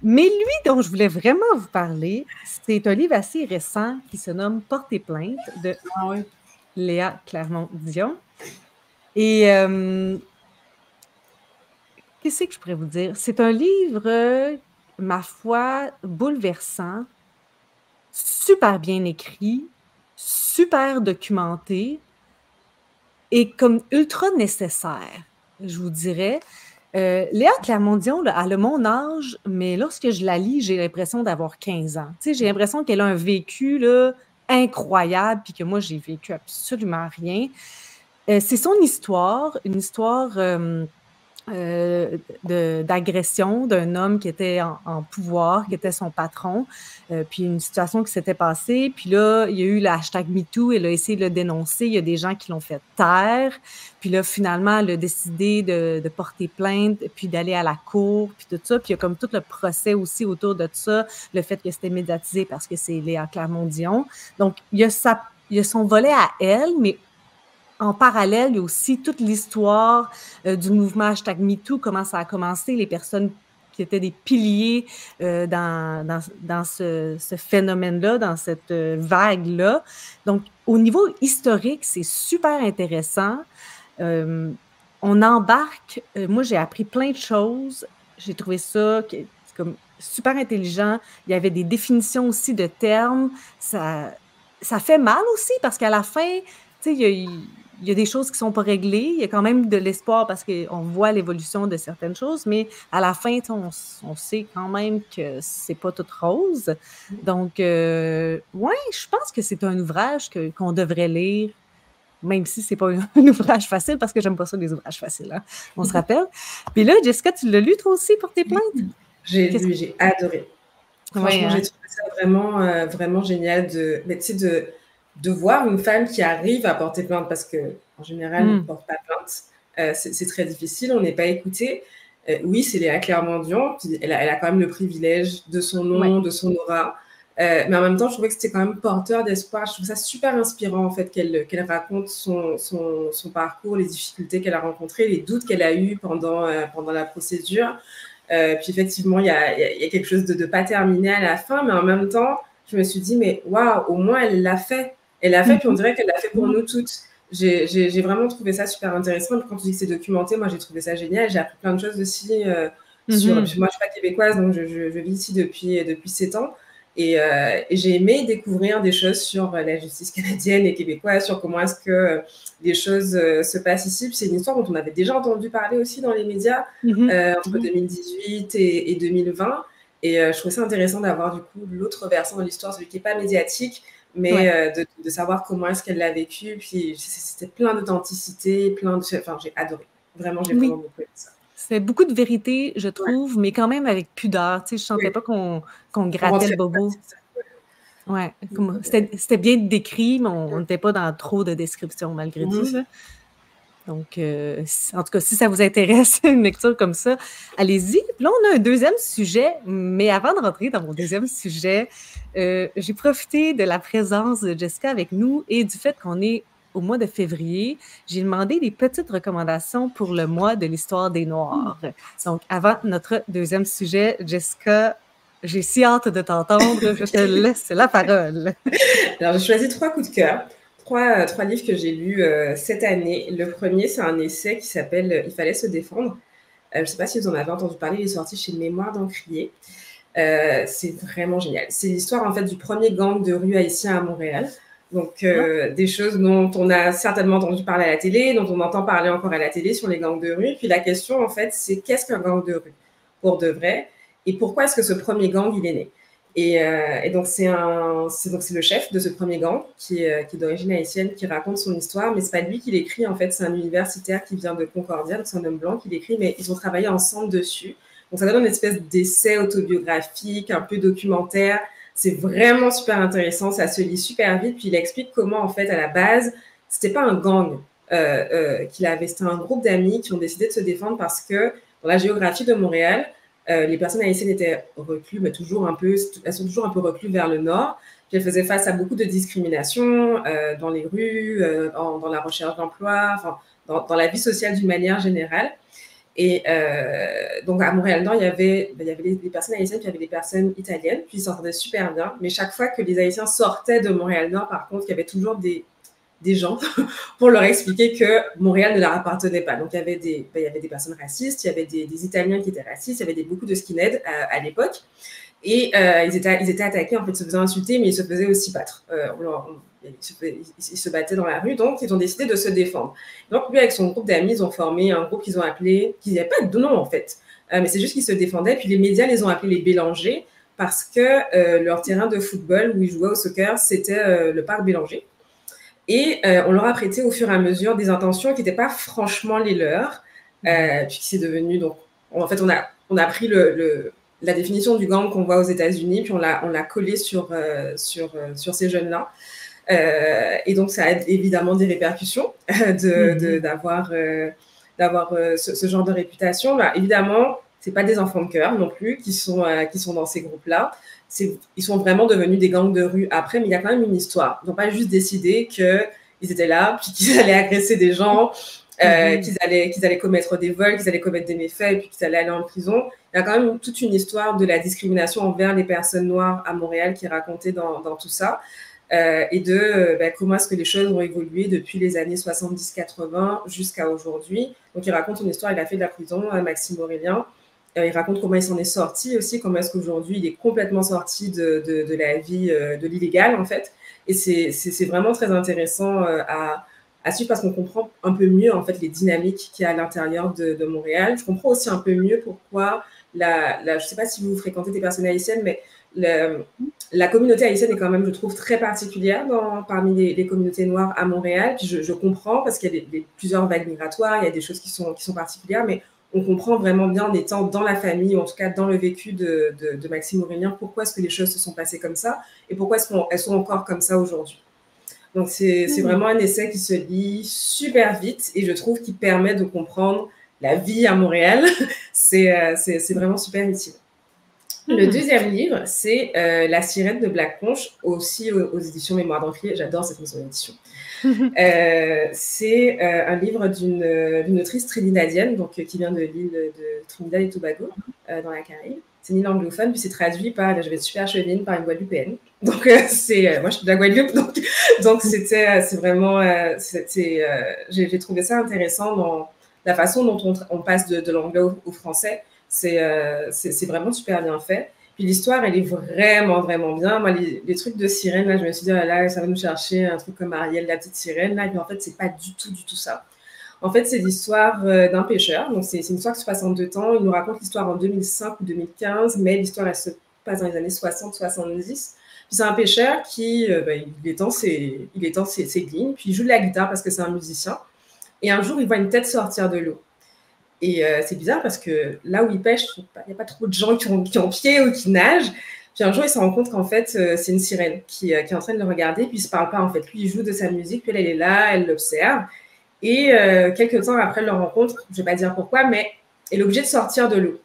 Mais lui dont je voulais vraiment vous parler, c'est un livre assez récent qui se nomme Porter plainte de ah Léa Clermont-Dion. Et euh, Qu'est-ce que je pourrais vous dire? C'est un livre, ma foi, bouleversant, super bien écrit, super documenté et comme ultra nécessaire, je vous dirais. Euh, Léa Clermont-Dion, elle a mon âge, mais lorsque je la lis, j'ai l'impression d'avoir 15 ans. Tu j'ai l'impression qu'elle a un vécu là, incroyable, puis que moi, j'ai vécu absolument rien. Euh, c'est son histoire, une histoire euh, euh, d'agression d'un homme qui était en, pouvoir, qui était son patron, euh, puis une situation qui s'était passée, puis là, il y a eu le hashtag MeToo, elle a essayé de le dénoncer, il y a des gens qui l'ont fait taire, puis là, finalement, elle a décidé de, de porter plainte, puis d'aller à la cour, puis tout ça, puis il y a comme tout le procès aussi autour de ça, le fait que c'était médiatisé parce que c'est Léa Clermont-Dion. Donc, il y a sa il y a son volet à elle, mais en parallèle, il y a aussi toute l'histoire euh, du mouvement hashtag MeToo, comment ça a commencé, les personnes qui étaient des piliers euh, dans, dans, ce phénomène-là, dans cette euh, vague-là. Donc, au niveau historique, c'est super intéressant. on embarque, moi j'ai appris plein de choses, j'ai trouvé ça comme super intelligent. Il y avait des définitions aussi de termes. Ça, ça fait mal aussi parce qu'à la fin, tu sais, il y a il y a des choses qui ne sont pas réglées. Il y a quand même de l'espoir parce qu'on voit l'évolution de certaines choses, mais à la fin, on, on sait quand même que c'est pas toute rose. Donc, euh, oui, je pense que c'est un ouvrage qu'on devrait lire, même si c'est pas un, ouvrage facile, parce que j'aime pas ça, les ouvrages faciles. Hein, on se rappelle. Puis là, Jessica, tu l'as lu toi aussi pour tes plaintes? J'ai lu, j'ai adoré. Franchement, j'ai trouvé ça vraiment, euh, vraiment génial de, mais, de de voir une femme qui arrive à porter plainte, parce que en général, on ne hmm. porte pas plainte, euh, c'est très difficile, on n'est pas écouté. Euh, oui, c'est Léa Clermont-Dion, elle a, elle a quand même le privilège de son nom, de son aura. Euh, mais en même temps, je trouvais que c'était quand même porteur d'espoir. Je trouve ça super inspirant, en fait, qu'elle qu'elle raconte son, son, son, parcours, les difficultés qu'elle a rencontrées, les doutes qu'elle a eus pendant, pendant la procédure. puis effectivement, il y a, y a, quelque chose de, de pas terminé à la fin, mais en même temps, je me suis dit, mais waouh, au moins elle l'a fait. Elle l'a fait, puis on mhm. dirait qu'elle l'a fait pour nous toutes. J'ai vraiment trouvé ça super intéressant. Quand tu dis que c'est documenté, moi j'ai trouvé ça génial. J'ai appris plein de choses aussi euh, sur, moi, je ne suis pas québécoise, donc je, je, vis ici depuis, depuis 7 ans. Et, euh, et j'ai aimé découvrir des choses sur la justice canadienne et québécoise, sur comment est-ce que les choses euh, se passent ici. C'est une histoire dont on avait déjà entendu parler aussi dans les médias euh, entre 2018 et, et 2020. Et euh, je trouvais ça intéressant d'avoir du coup l'autre versant de l'histoire, celui qui n'est pas médiatique, mais euh, de, de, savoir comment est-ce qu'elle l'a vécu. Puis c'était plein d'authenticité, plein de... Enfin, j'ai adoré. Vraiment, j'ai vraiment beaucoup aimé ça. C'est beaucoup de vérité, je trouve, mais quand même avec pudeur. Tu sais, je ne sentais pas qu'on grattait le bobo. Ouais, c'était bien décrit, mais on n'était pas dans trop de descriptions malgré tout. Donc, euh, en tout cas, si ça vous intéresse, une lecture comme ça, allez-y. Là, on a un deuxième sujet, mais avant de rentrer dans mon deuxième sujet, euh, j'ai profité de la présence de Jessica avec nous et du fait qu'on est au mois de février. J'ai demandé des petites recommandations pour le mois de l'histoire des Noirs. Donc, avant notre deuxième sujet, Jessica, j'ai si hâte de t'entendre. Je te laisse la parole. Alors, j'ai choisi trois coups de cœur trois, euh, trois livres que j'ai lus euh, cette année. Le premier, c'est un essai qui s'appelle Il fallait se défendre. Euh, je ne sais pas si vous en avez entendu parler, il est sorti chez Mémoire d'Encrier. c'est vraiment génial. C'est l'histoire en fait du premier gang de rue haïtien à Montréal. Donc des choses dont on a certainement entendu parler à la télé, dont on entend parler encore à la télé sur les gangs de rue. Puis la question en fait, c'est qu'est-ce qu'un gang de rue? Pour de vrai et pourquoi est-ce que ce premier gang il est né? Euh, et, donc, c'est le chef de ce premier gang qui est, qui est d'origine haïtienne qui raconte son histoire, mais c'est pas lui qui l'écrit. En fait, c'est un universitaire qui vient de Concordia, donc c'est un homme blanc qui l'écrit, mais ils ont travaillé ensemble dessus. Donc, ça donne une espèce d'essai autobiographique, un peu documentaire. C'est vraiment super intéressant, ça se lit super vite. Puis il explique comment, en fait, à la base, c'était pas un gang euh, euh, qu'il avait, c'était un groupe d'amis qui ont décidé de se défendre parce que dans la géographie de Montréal, euh, les personnes haïtiennes étaient reclues, mais toujours un peu, elles sont toujours un peu reclues vers le nord. Elles faisaient face à beaucoup de discrimination euh, dans les rues, euh, dans la recherche d'emploi, dans, la vie sociale d'une manière générale. Et donc à Montréal-Nord, il y avait, ben, les, personnes haïtiennes, puis il y avait des personnes italiennes, puis ils s'entendaient super bien. Mais chaque fois que les Haïtiens sortaient de Montréal-Nord, par contre, il y avait toujours des, des gens pour leur expliquer que Montréal ne leur appartenait pas. Donc, il y avait des, ben, il y avait des personnes racistes, il y avait des, Italiens qui étaient racistes, il y avait beaucoup de skinheads à, à l'époque. Et euh, ils, étaient, ils étaient attaqués, en fait, se faisaient insulter, mais ils se faisaient aussi battre. Euh, ils, se, battaient dans la rue, donc ils ont décidé de se défendre. Donc, lui, avec son groupe d'amis, ils ont formé un groupe qu'ils ont appelé, qui n'avait pas de nom, en fait. Euh, mais c'est juste qu'ils se défendaient. Puis les médias les ont appelés les Bélangers parce que leur terrain de football où ils jouaient au soccer, c'était le parc Bélanger. Et euh, on leur a prêté au fur et à mesure des intentions qui n'étaient pas franchement les leurs, euh, puis c'est devenu donc en fait on a on a pris le, la définition du gang qu'on voit aux États-Unis puis on l'a on l'a collé sur euh, sur sur ces jeunes là. et donc ça a évidemment des répercussions de d'avoir d'avoir ce, genre de réputation. Bah, évidemment, c'est pas des enfants de cœur non plus qui sont qui sont dans ces groupes là ils sont vraiment devenus des gangs de rue après, mais il y a quand même une histoire. Ils n'ont pas juste décidé qu'ils étaient là, puis qu'ils allaient agresser des gens, euh, mhm. qu'ils allaient, qu'ils allaient commettre des vols, qu'ils allaient commettre des méfaits, et puis qu'ils allaient aller en prison. Il y a quand même toute une histoire de la discrimination envers les personnes noires à Montréal qui est racontée dans, dans tout ça. Euh, et de euh, ben, comment est-ce que les choses ont évolué depuis les années 70-80 jusqu'à aujourd'hui. Donc, il raconte une histoire, il a fait de la prison, Maxime Aurélien, il raconte comment il s'en est sorti aussi, comment est-ce qu'aujourd'hui il est complètement sorti de, de, la vie euh, de l'illégal en fait. Et c'est vraiment très intéressant euh, à, suivre parce qu'on comprend un peu mieux en fait les dynamiques qu'il y a à l'intérieur de, Montréal. Je comprends aussi un peu mieux pourquoi la, je ne sais pas si vous fréquentez des personnes haïtiennes, mais la communauté haïtienne est quand même, je trouve, très particulière parmi les, communautés noires à Montréal. Je, comprends parce qu'il y a plusieurs vagues migratoires, il y a des choses qui sont, qui sont particulières, mais on comprend vraiment bien en étant dans la famille, ou en tout cas dans le vécu de, Maxime Aurélien, pourquoi est-ce que les choses se sont passées comme ça et pourquoi est-ce qu'elles sont encore comme ça aujourd'hui. Donc c'est mmh. vraiment un essai qui se lit super vite et je trouve qu'il permet de comprendre la vie à Montréal. Euh, c'est vraiment super utile. Le mmh. deuxième livre, c'est euh, La sirène de Black Conch, aussi aux, éditions Mémoire d'Encrier. J'adore cette maison d'édition. Euh, c'est euh, un livre d'une autrice trinidadienne, donc, qui vient de l'île de Trinidad et Tobago, dans la Caraïbe. C'est une île anglophone, puis c'est traduit par, je vais super cheveline, par une Guadeloupéenne. Donc, c'est, moi, je suis de la Guadeloupe, donc, donc c'était, c'est vraiment, j'ai trouvé ça intéressant dans la façon dont on, passe de, l'anglais au, français C'est c'est vraiment super bien fait. Puis l'histoire, elle est vraiment, vraiment bien. Moi, les, trucs de sirène, là, je me suis dit, oh là, ça va nous chercher un truc comme Ariel, la petite sirène, là. Mais en fait, c'est pas du tout, du tout ça. En fait, c'est l'histoire d'un pêcheur. Donc, c'est une histoire qui se passe en deux temps. Il nous raconte l'histoire en 2005 ou 2015, mais l'histoire, elle se passe dans les années 60-70. C'est un pêcheur qui, euh, bah, il étend ses, il étend ses, ses lignes, puis il joue de la guitare parce que c'est un musicien. Et un jour, il voit une tête sortir de l'eau. Et euh, c'est bizarre parce que là où il pêche, il n'y a pas trop de gens qui ont, qui pied ou qui nagent. Puis un jour, il se rend compte qu'en fait, euh, c'est une sirène qui, qui, est en train de le regarder, puis il ne se parle pas en fait. Lui, il joue de sa musique, puis elle, elle est là, elle l'observe. Et quelques temps après leur rencontre, je ne vais pas dire pourquoi, mais elle est obligée de sortir de l'eau.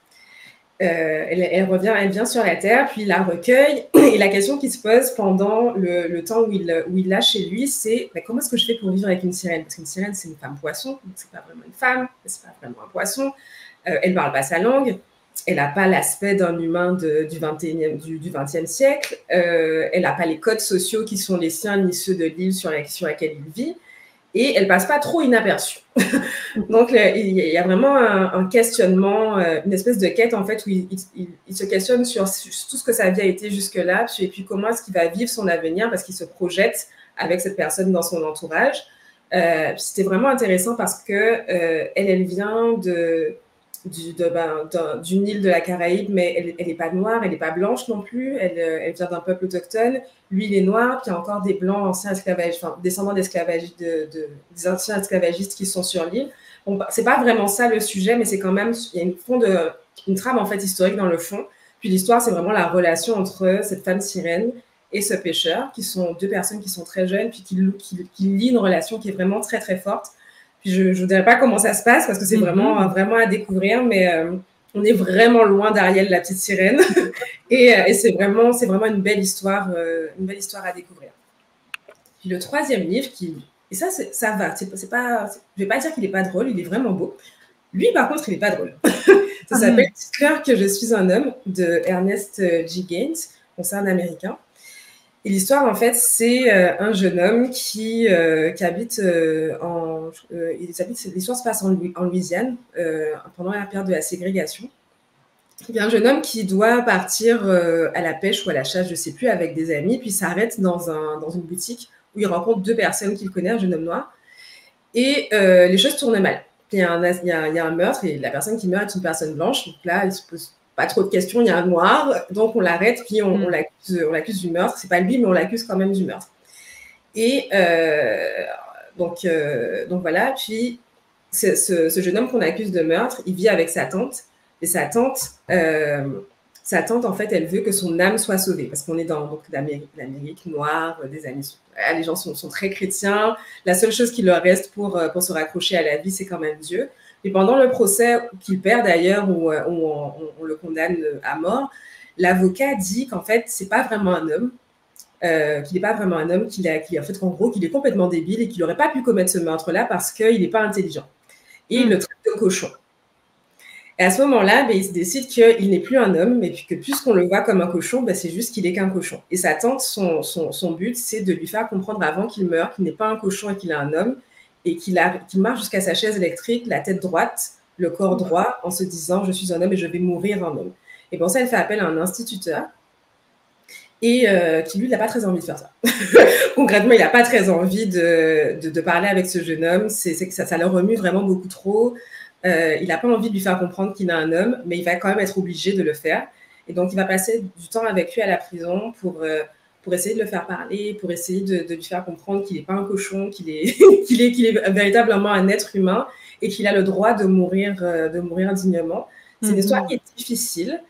Euh, elle, revient, elle vient sur la Terre, puis il la recueille. Et la question qui se pose pendant le, temps où il, où il l'a chez lui, c'est comment est-ce que je fais pour vivre avec une sirène? Parce qu'une sirène, c'est une femme poisson, donc c'est pas vraiment une femme, c'est pas vraiment un poisson. Euh, elle parle pas sa langue, elle n'a pas l'aspect d'un humain du, 21e, du, du 20e siècle, euh, elle n'a pas les codes sociaux qui sont les siens ni ceux de l'île sur laquelle il vit et elle passe pas trop inaperçue. Donc, il y a vraiment un, questionnement, euh, une espèce de quête, en fait, où il, se questionne sur, tout ce que sa vie a été jusque-là, et puis comment est-ce qu'il va vivre son avenir, parce qu'il se projette avec cette personne dans son entourage. Euh, C'était vraiment intéressant parce que euh, elle, elle vient de ben, d'une île de la Caraïbe, mais elle n'est pas noire, elle n'est pas blanche non plus, elle, euh, elle vient d'un peuple autochtone. Lui, il est noir, puis il y a encore des blancs anciens esclavagistes, enfin, descendants d'esclavagistes, de, des anciens esclavagistes qui sont sur l'île. Bon, bah, c'est pas vraiment ça le sujet, mais c'est quand même, il y a une, trame en fait historique dans le fond. Puis l'histoire, c'est vraiment la relation entre cette femme sirène et ce pêcheur, qui sont deux personnes qui sont très jeunes, puis qui, qui lient une relation qui est vraiment très très forte je ne dirais pas comment ça se passe parce que c'est vraiment, mhm. vraiment à découvrir, mais euh, on est vraiment loin d'Ariel, la petite sirène. et, euh, et c'est vraiment, vraiment une, belle histoire, euh, une belle histoire à découvrir. Puis le troisième livre, qui, et ça, ça va, c'est pas, je ne vais pas dire qu'il n'est pas drôle, il est vraiment beau. Lui, par contre, il n'est pas drôle. ça s'appelle Cœur que je suis un homme de Ernest G. Gaines. Bon, c'est un américain. Et l'histoire, en fait, c'est euh, un jeune homme qui, euh, habite euh, en. l'histoire se passe en, Louisiane pendant la période de la ségrégation. Il y a un jeune homme qui doit partir à la pêche ou à la chasse, je ne sais plus, avec des amis, puis s'arrête dans, un, dans une boutique où il rencontre deux personnes qu'il connaît, un jeune homme noir. Et les choses tournent mal. il y, a un, il, y a, il y, a un, meurtre et la personne qui meurt est une personne blanche. Donc là, il se pose pas trop de questions, il y a un noir, donc on l'arrête, puis on, mm. on l'accuse du meurtre. C'est pas lui, mais on l'accuse quand même du meurtre. Et euh, donc, euh, donc voilà, puis ce, ce, jeune homme qu'on accuse de meurtre, il vit avec sa tante, et sa tante, euh, sa tante, en fait, elle veut que son âme soit sauvée, parce qu'on est dans l'Amérique noire, des années. Les gens sont, sont, très chrétiens. La seule chose qui leur reste pour, pour se raccrocher à la vie, c'est quand même Dieu. Et pendant le procès qu'il perd d'ailleurs, où, euh, on, le condamne à mort, l'avocat dit qu'en fait, c'est pas vraiment un homme, euh, qu'il n'est pas vraiment un homme, qu'il a, en fait, en gros, qu'il est complètement débile et qu'il n'aurait pas pu commettre ce meurtre-là parce qu'il n'est pas intelligent. Et il hmm. le traite de cochon. Et à ce moment-là, ben, il se décide qu'il n'est plus un homme, mais que puisqu'on le voit comme un cochon, ben, c'est juste qu'il est qu'un cochon. Et sa tante, son, son, son but, c'est de lui faire comprendre avant qu'il meure qu'il n'est pas un cochon et qu'il est un homme, et qu'il marche jusqu'à sa chaise électrique, la tête droite, le corps droit, en se disant Je suis un homme et je vais mourir un homme. Et pour ça, elle fait appel à un instituteur et euh, qui, lui, n'a pas très envie de faire ça. Concrètement, il n'a pas très envie de, parler avec ce jeune homme. C'est que ça, ça, le remue vraiment beaucoup trop. Euh, il n'a pas envie de lui faire comprendre qu'il est un homme, mais il va quand même être obligé de le faire. Et donc, il va passer du temps avec lui à la prison pour. Euh, pour essayer de le faire parler, pour essayer de, lui faire comprendre qu'il n'est pas un cochon, qu'il est, qu'il est, qu'il est véritablement un être humain et qu'il a le droit de mourir, euh, de mourir indignement. C'est une histoire qui est difficile,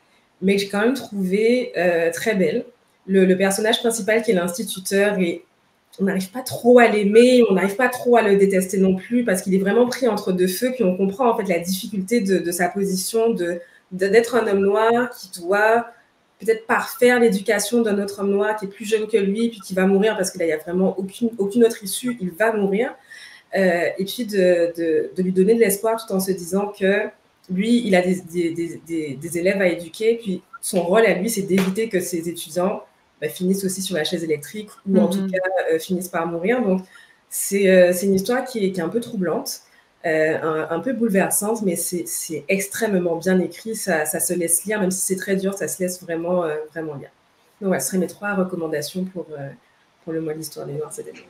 mais que j'ai quand même trouvé euh, très belle. Le, personnage principal qui est l'instituteur et on n'arrive pas trop à l'aimer, on n'arrive pas trop à le détester non plus parce qu'il est vraiment pris entre deux feux, puis on comprend en fait la difficulté de, de sa position de d'être un homme noir qui doit peut-être par faire l'éducation d'un autre homme noir qui est plus jeune que lui, puis qui va mourir parce qu'il n'y a vraiment aucune, aucune autre issue, il va mourir. Euh, et puis de, de, lui donner de l'espoir tout en se disant que lui, il a des, des, des, des élèves à éduquer, puis son rôle à lui, c'est d'éviter que ses étudiants bah, finissent aussi sur la chaise électrique ou en tout mhm. cas euh, finissent par mourir. Donc, c'est euh, une histoire qui est, qui est, un peu troublante. Un, un, peu bouleversante, mais c'est extrêmement bien écrit. Ça, ça, se laisse lire, même si c'est très dur, ça se laisse vraiment, vraiment lire. Donc, ouais, ce seraient mes trois recommandations pour, pour le mois de l'histoire des Noirs cette année.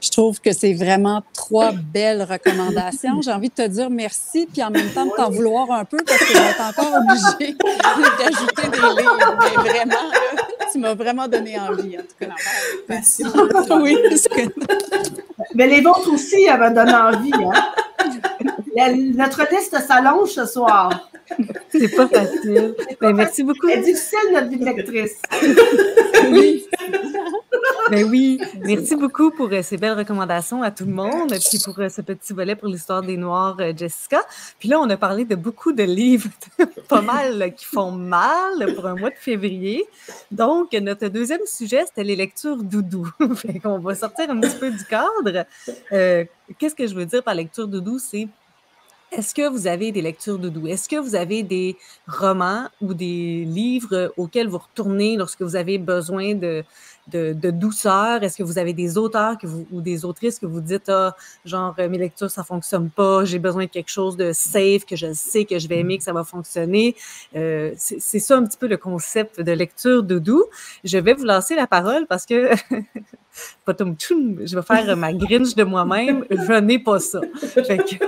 Je trouve que c'est vraiment trois belles recommandations. J'ai envie de te dire merci, puis en même temps de t'en vouloir un peu parce que je vais être encore obligée d'ajouter des livres. Mais vraiment, tu m'as vraiment donné envie, en tout cas. Merci. oui. Mais les vôtres aussi, elles me donnent envie. Hein? Notre liste s'allonge ce soir. C'est pas facile. Ben, merci beaucoup. C'est difficile, notre vie de lectrice. oui. Ben oui, merci beaucoup pour euh, ces belles recommandations à tout le monde, puis pour euh, ce petit volet pour l'histoire des Noirs, euh, Jessica. Puis là, on a parlé de beaucoup de livres, pas mal, qui font mal pour un mois de février. Donc, notre deuxième sujet, c'était les lectures doudou. fait qu'on va sortir un petit peu du cadre. Qu'est-ce que je veux dire par lecture doudou? C'est est-ce que vous avez des lectures doudou? Est-ce que vous avez des romans ou des livres auxquels vous retournez lorsque vous avez besoin de, de, douceur? Est-ce que vous avez des auteurs que vous, ou des autrices que vous dites, ah, genre, mes lectures, ça fonctionne pas, j'ai besoin de quelque chose de safe, que je sais que je vais aimer, que ça va fonctionner? Euh, c'est ça un petit peu le concept de lecture doudou. Je vais vous lancer la parole parce que je vais faire ma gringe de moi-même. Je n'ai pas ça. Fait que...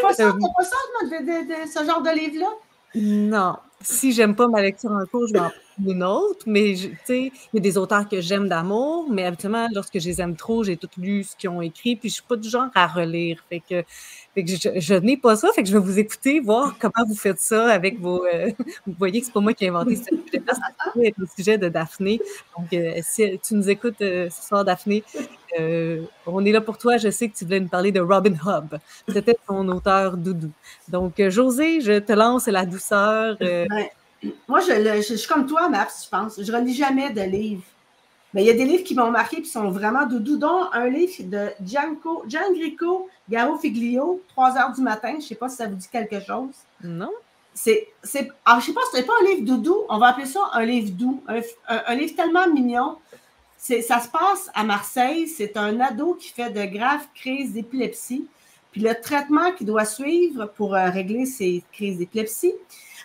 pas ça, pas ça de, ce genre de livre-là? Non. Si j'aime pas ma lecture en cours, je vais en une autre, mais tu sais, il y a des auteurs que j'aime d'amour, mais habituellement, lorsque je les aime trop, j'ai tout lu ce qu'ils ont écrit, puis je suis pas du genre à relire. Fait que, je, n'ai pas ça, fait que je vais vous écouter, voir comment vous faites ça avec vos. Euh, vous voyez que c'est pas moi qui ai inventé ce sujet-là, c'est le sujet de Daphné. Donc, euh, si tu nous écoutes euh, ce soir, Daphné, on est là pour toi. Je sais que tu voulais nous parler de Robin Hobb. C'était ton auteur doudou. Donc, José, je te lance la douceur moi, je, suis comme toi, Maps, je pense. Je ne relis jamais de livres. Mais il y a des livres qui m'ont marqué et qui sont vraiment doudou, dont un livre de Gianco, Giangrico Garofiglio, 3 heures du matin. Je ne sais pas si ça vous dit quelque chose. Non. C'est, c'est, alors, je ne sais pas, ce n'est pas un livre doudou. On va appeler ça un livre doux. Un, livre tellement mignon. C'est, ça se passe à Marseille. C'est un ado qui fait de graves crises d'épilepsie. Puis le traitement qu'il doit suivre pour euh, régler ses crises d'épilepsie,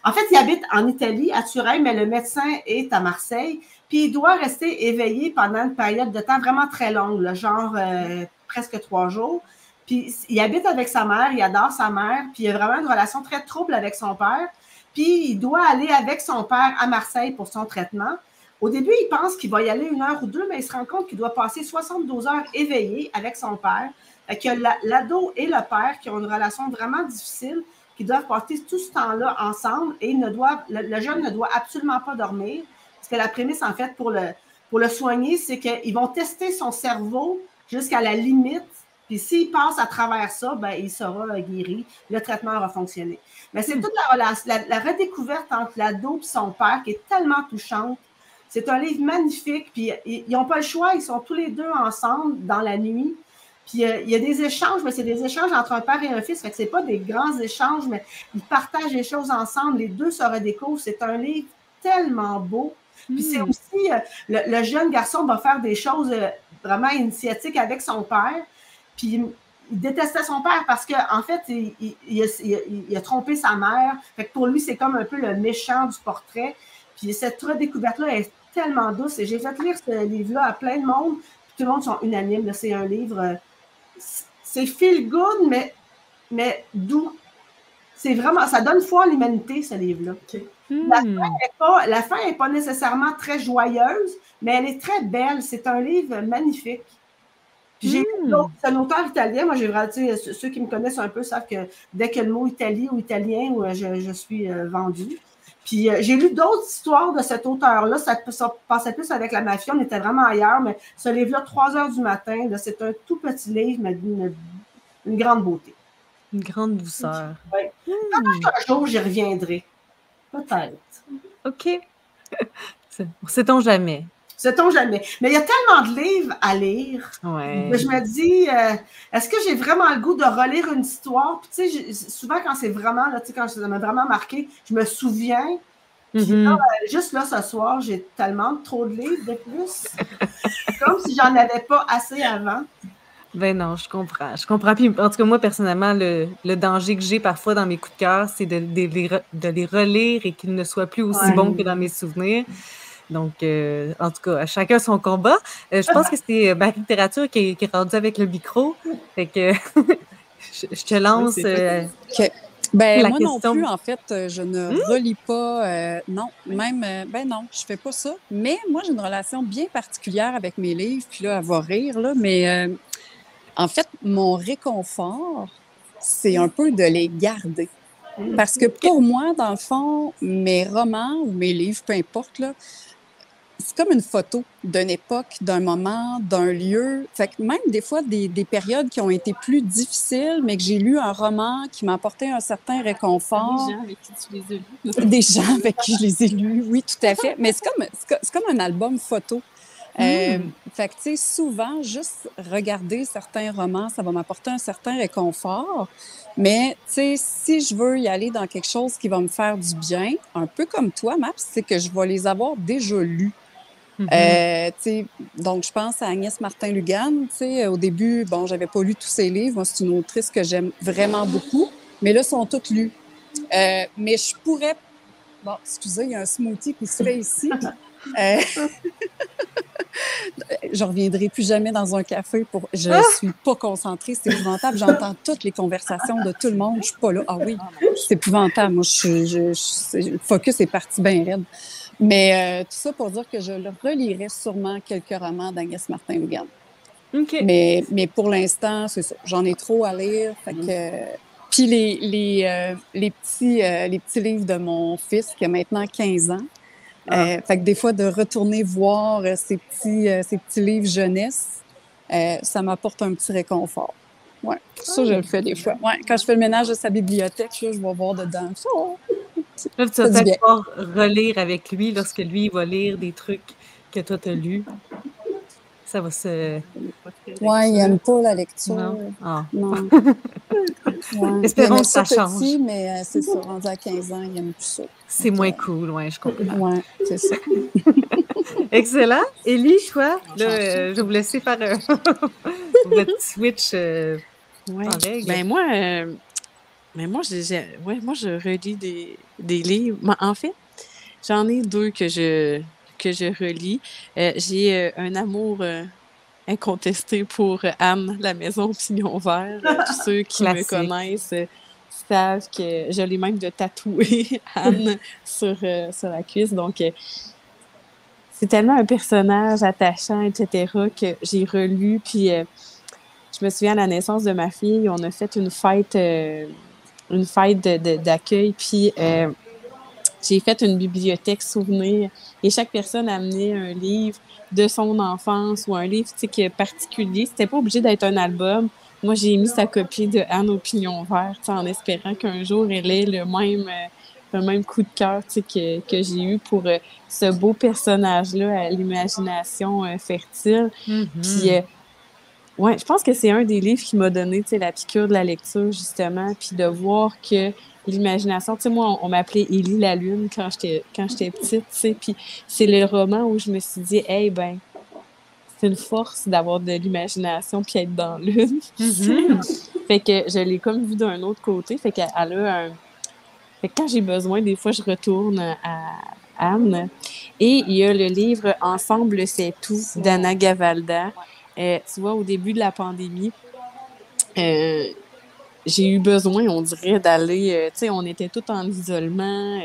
en fait, il habite en Italie, à Turin, mais le médecin est à Marseille. Puis il doit rester éveillé pendant une période de temps vraiment très longue, le genre euh, presque trois jours. Puis il habite avec sa mère, il adore sa mère, puis il a vraiment une relation très trouble avec son père. Puis il doit aller avec son père à Marseille pour son traitement. Au début, il pense qu'il va y aller une heure ou deux, mais il se rend compte qu'il doit passer 72 heures éveillé avec son père. Fait que l'ado et le père qui ont une relation vraiment difficile qui doivent passer tout ce temps-là ensemble et ne doivent, le, jeune ne doit absolument pas dormir. Parce que la prémisse, en fait, pour le, pour le soigner, c'est qu'ils vont tester son cerveau jusqu'à la limite. Puis s'il passe à travers ça, ben, il sera guéri. Le traitement aura fonctionné. Mais c'est toute la, la, la, redécouverte entre l'ado et son père qui est tellement touchante. C'est un livre magnifique. Puis ils n'ont pas le choix. Ils sont tous les deux ensemble dans la nuit. Puis euh, il y a des échanges, mais c'est des échanges entre un père et un fils. Fait que c'est pas des grands échanges, mais ils partagent les choses ensemble. Les deux se redécouvrent. C'est un livre tellement beau. Puis c'est hmm. aussi, euh, le, jeune garçon va faire des choses euh, vraiment initiatiques avec son père. Puis il détestait son père parce qu'en en fait, il, a, trompé sa mère. Fait que pour lui, c'est comme un peu le méchant du portrait. Puis cette redécouverte-là est tellement douce. Et j'ai fait lire ce livre-là à plein de monde. Puis tout le monde sont unanimes. C'est un livre c'est feel good, mais, mais doux. C'est vraiment, ça donne foi à l'humanité, ce livre-là. La fin n'est pas, nécessairement très joyeuse, mais elle est très belle. C'est un livre magnifique. J'ai hmm. c'est un auteur italien. Moi, j'ai ceux qui me connaissent un peu savent que dès que le mot Italie ou italien, je, je suis euh, vendue. Puis euh, j'ai lu d'autres histoires de cet auteur-là. Ça, ça, passait plus avec la mafia. On était vraiment ailleurs. Mais ce livre-là, 3 heures du matin, c'est un tout petit livre, mais d'une une grande beauté. Une grande douceur. Oui. Hmm. Un jour, j'y reviendrai. Peut-être. OK. Sait-on jamais? Sait-on jamais. Mais il y a tellement de livres à lire. Ouais. je me dis, euh, est-ce que j'ai vraiment le goût de relire une histoire? Puis, tu sais, souvent, quand c'est vraiment, là, tu sais, quand ça m'a vraiment marqué, je me souviens. Mm-hmm. Euh, juste là, ce soir, j'ai tellement trop de livres de plus. comme si j'en avais pas assez avant. Ben non, je comprends. Je comprends. Puis, en tout cas, moi, personnellement, le, le danger que j'ai parfois dans mes coups de cœur, c'est de, de les re- de les relire et qu'ils ne soient plus aussi Ouais. bons que dans mes souvenirs. Donc, euh, en tout cas, à chacun son combat. Euh, je pense que c'est euh, Marie Littérature qui est, qui est rendue avec le micro. Fait que je, je te lance. Ben, La moi question- non plus, en fait, je ne relis pas. euh, non, même, euh, ben non, je fais pas ça. Mais moi, j'ai une relation bien particulière avec mes livres. Puis là, elle va rire, là. Mais euh, en fait, mon réconfort, c'est un peu de les garder. Parce que pour moi, dans le fond, mes romans ou mes livres, peu importe, là, c'est comme une photo d'une époque, d'un moment, d'un lieu. Fait que même des fois, des, des périodes qui ont été plus difficiles, mais que j'ai lu un roman qui m'a apporté un certain réconfort. Les gens avec qui tu les as lus. Des gens avec qui je les ai lus, oui, tout à fait. Mais c'est comme, c'est co- c'est comme un album photo. Euh, fait que, tu sais, souvent, juste regarder certains romans, ça va m'apporter un certain réconfort. Mais, tu sais, si je veux y aller dans quelque chose qui va me faire du bien, un peu comme toi, Maps, c'est que je vais les avoir déjà lus. Mhm. Euh, tu sais, donc, je pense à Agnès Martin-Lugan. sais, Au début, bon, j'avais pas lu tous ses livres. Moi, c'est une autrice que j'aime vraiment beaucoup. Mais là, sont tous lus. Euh, mais je pourrais... Bon, excusez, il y a un smoothie qui se fait ici. Euh, je reviendrai plus jamais dans un café pour. Je suis pas concentrée, c'est épouvantable. J'entends toutes les conversations de tout le monde. Je suis pas là. Ah oui, c'est épouvantable. Moi, je, je, je- le focus est parti bien raide. Mais euh, tout ça pour dire que je relirai sûrement quelques romans d'Agnès Martin-Lugan. OK. Mais, mais pour l'instant, c'est ça. J'en ai trop à lire. Fait que, euh, puis les, les, euh, les, petits, euh, les petits livres de mon fils qui a maintenant 15 ans. Euh, fait que des fois, de retourner voir euh, ces, petits, euh, ces petits livres jeunesse, euh, ça m'apporte un petit réconfort. Ouais, ça, je le fais des fois. Ouais, quand je fais le ménage de sa bibliothèque, là, je vais voir dedans. Ça, Là, tu vas peut-être pouvoir relire avec lui lorsque lui il va lire des trucs que toi t'as lus. Ça va se. ouais, il n'aime pas la lecture. Non? Ah. Non. Ouais. Espérons que ça petit, change. mais euh, c'est ça, rendu à 15 ans, il n'aime plus ça. C'est moins cool, ouais, je comprends. Ouais, c'est ça. Excellent. Élie, toi, là, euh, je vais vous laisser faire euh, votre switch euh, Ouais. en règle. Ben moi, euh, ben moi, ouais, moi, je relis des, des livres. En fait, j'en ai deux que je, que je relis. Euh, j'ai euh, un amour incontesté pour Anne, la maison pignon vert. Tous ceux qui me connaissent savent que je l'ai même de tatouer Anne sur, sur la cuisse. Donc, c'est tellement un personnage attachant, etc., que j'ai relu. Puis, euh, je me souviens à la naissance de ma fille, on a fait une fête, euh, une fête d'accueil. Puis, euh, j'ai fait une bibliothèque souvenir et chaque personne a amené un livre de son enfance ou un livre tu sais, qui est particulier. C'était pas obligé d'être un album. Moi, j'ai mis sa copie de Anne au pignon vert en espérant qu'un jour elle ait le même, euh, le même coup de cœur que, que j'ai eu pour euh, ce beau personnage-là à l'imagination euh, fertile. Mhm. Puis, euh, ouais, je pense que c'est un des livres qui m'a donné, la piqûre de la lecture, justement, puis de voir que l'imagination, tu sais, moi, on, on m'appelait Élie la Lune quand j'étais, petite, tu sais, puis c'est le roman où je me suis dit, hey, ben, c'est une force d'avoir de l'imagination puis être dans la lune. Mhm. fait que je l'ai comme vu d'un autre côté, fait qu'elle elle a un... Fait que quand j'ai besoin, des fois, je retourne à Anne. Et il y a le livre Ensemble, c'est tout d'Anna Gavalda. Euh, tu vois, au début de la pandémie, euh, j'ai eu besoin, on dirait, d'aller. euh, tu sais, on était tous en isolement,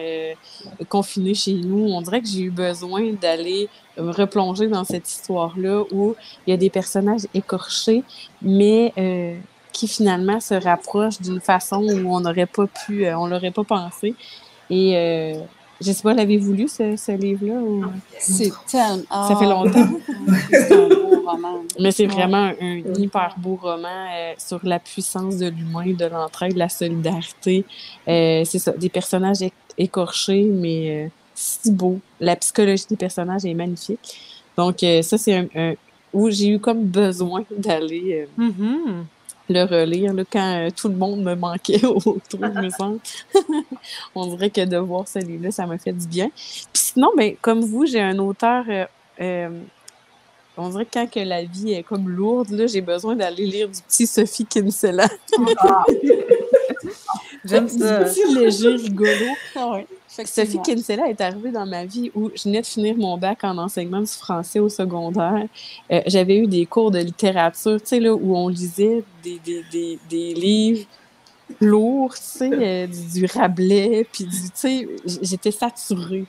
confinés chez nous. On dirait que j'ai eu besoin d'aller me replonger dans cette histoire-là où il y a des personnages écorchés, mais qui finalement se rapprochent d'une façon où on n'aurait pas pu, on l'aurait pas pensé. Et je sais pas, l'avez-vous lu ce, ce livre-là? Ou... C'est tellement. Ça fait longtemps. C'est un beau roman. Mais c'est vraiment un hyper beau roman euh, sur la puissance de l'humain, de l'entraide, de la solidarité. Euh, c'est ça, des personnages écorchés, mais euh, si beaux. La psychologie des personnages est magnifique. Donc, euh, ça, c'est un, un- où j'ai eu comme besoin d'aller euh, Mhm. Le relire là, quand euh, tout le monde me manquait autour, me semble. On dirait que de voir ce livre-là, ça m'a fait du bien. Puis sinon, ben, comme vous, j'ai un auteur euh, euh, on dirait que quand que la vie est comme lourde, là, j'ai besoin d'aller lire du petit Sophie Kinsella. Ah, J'aime Du ça. petit léger rigolo. Ah Sophie. Kinsella est arrivée dans ma vie où je venais de finir mon bac en enseignement du français au secondaire. Euh, J'avais eu des cours de littérature, tu sais, là, où on lisait des, des, des, des livres lourds, tu sais, euh, du, du Rabelais, puis du, tu sais, j'étais saturée.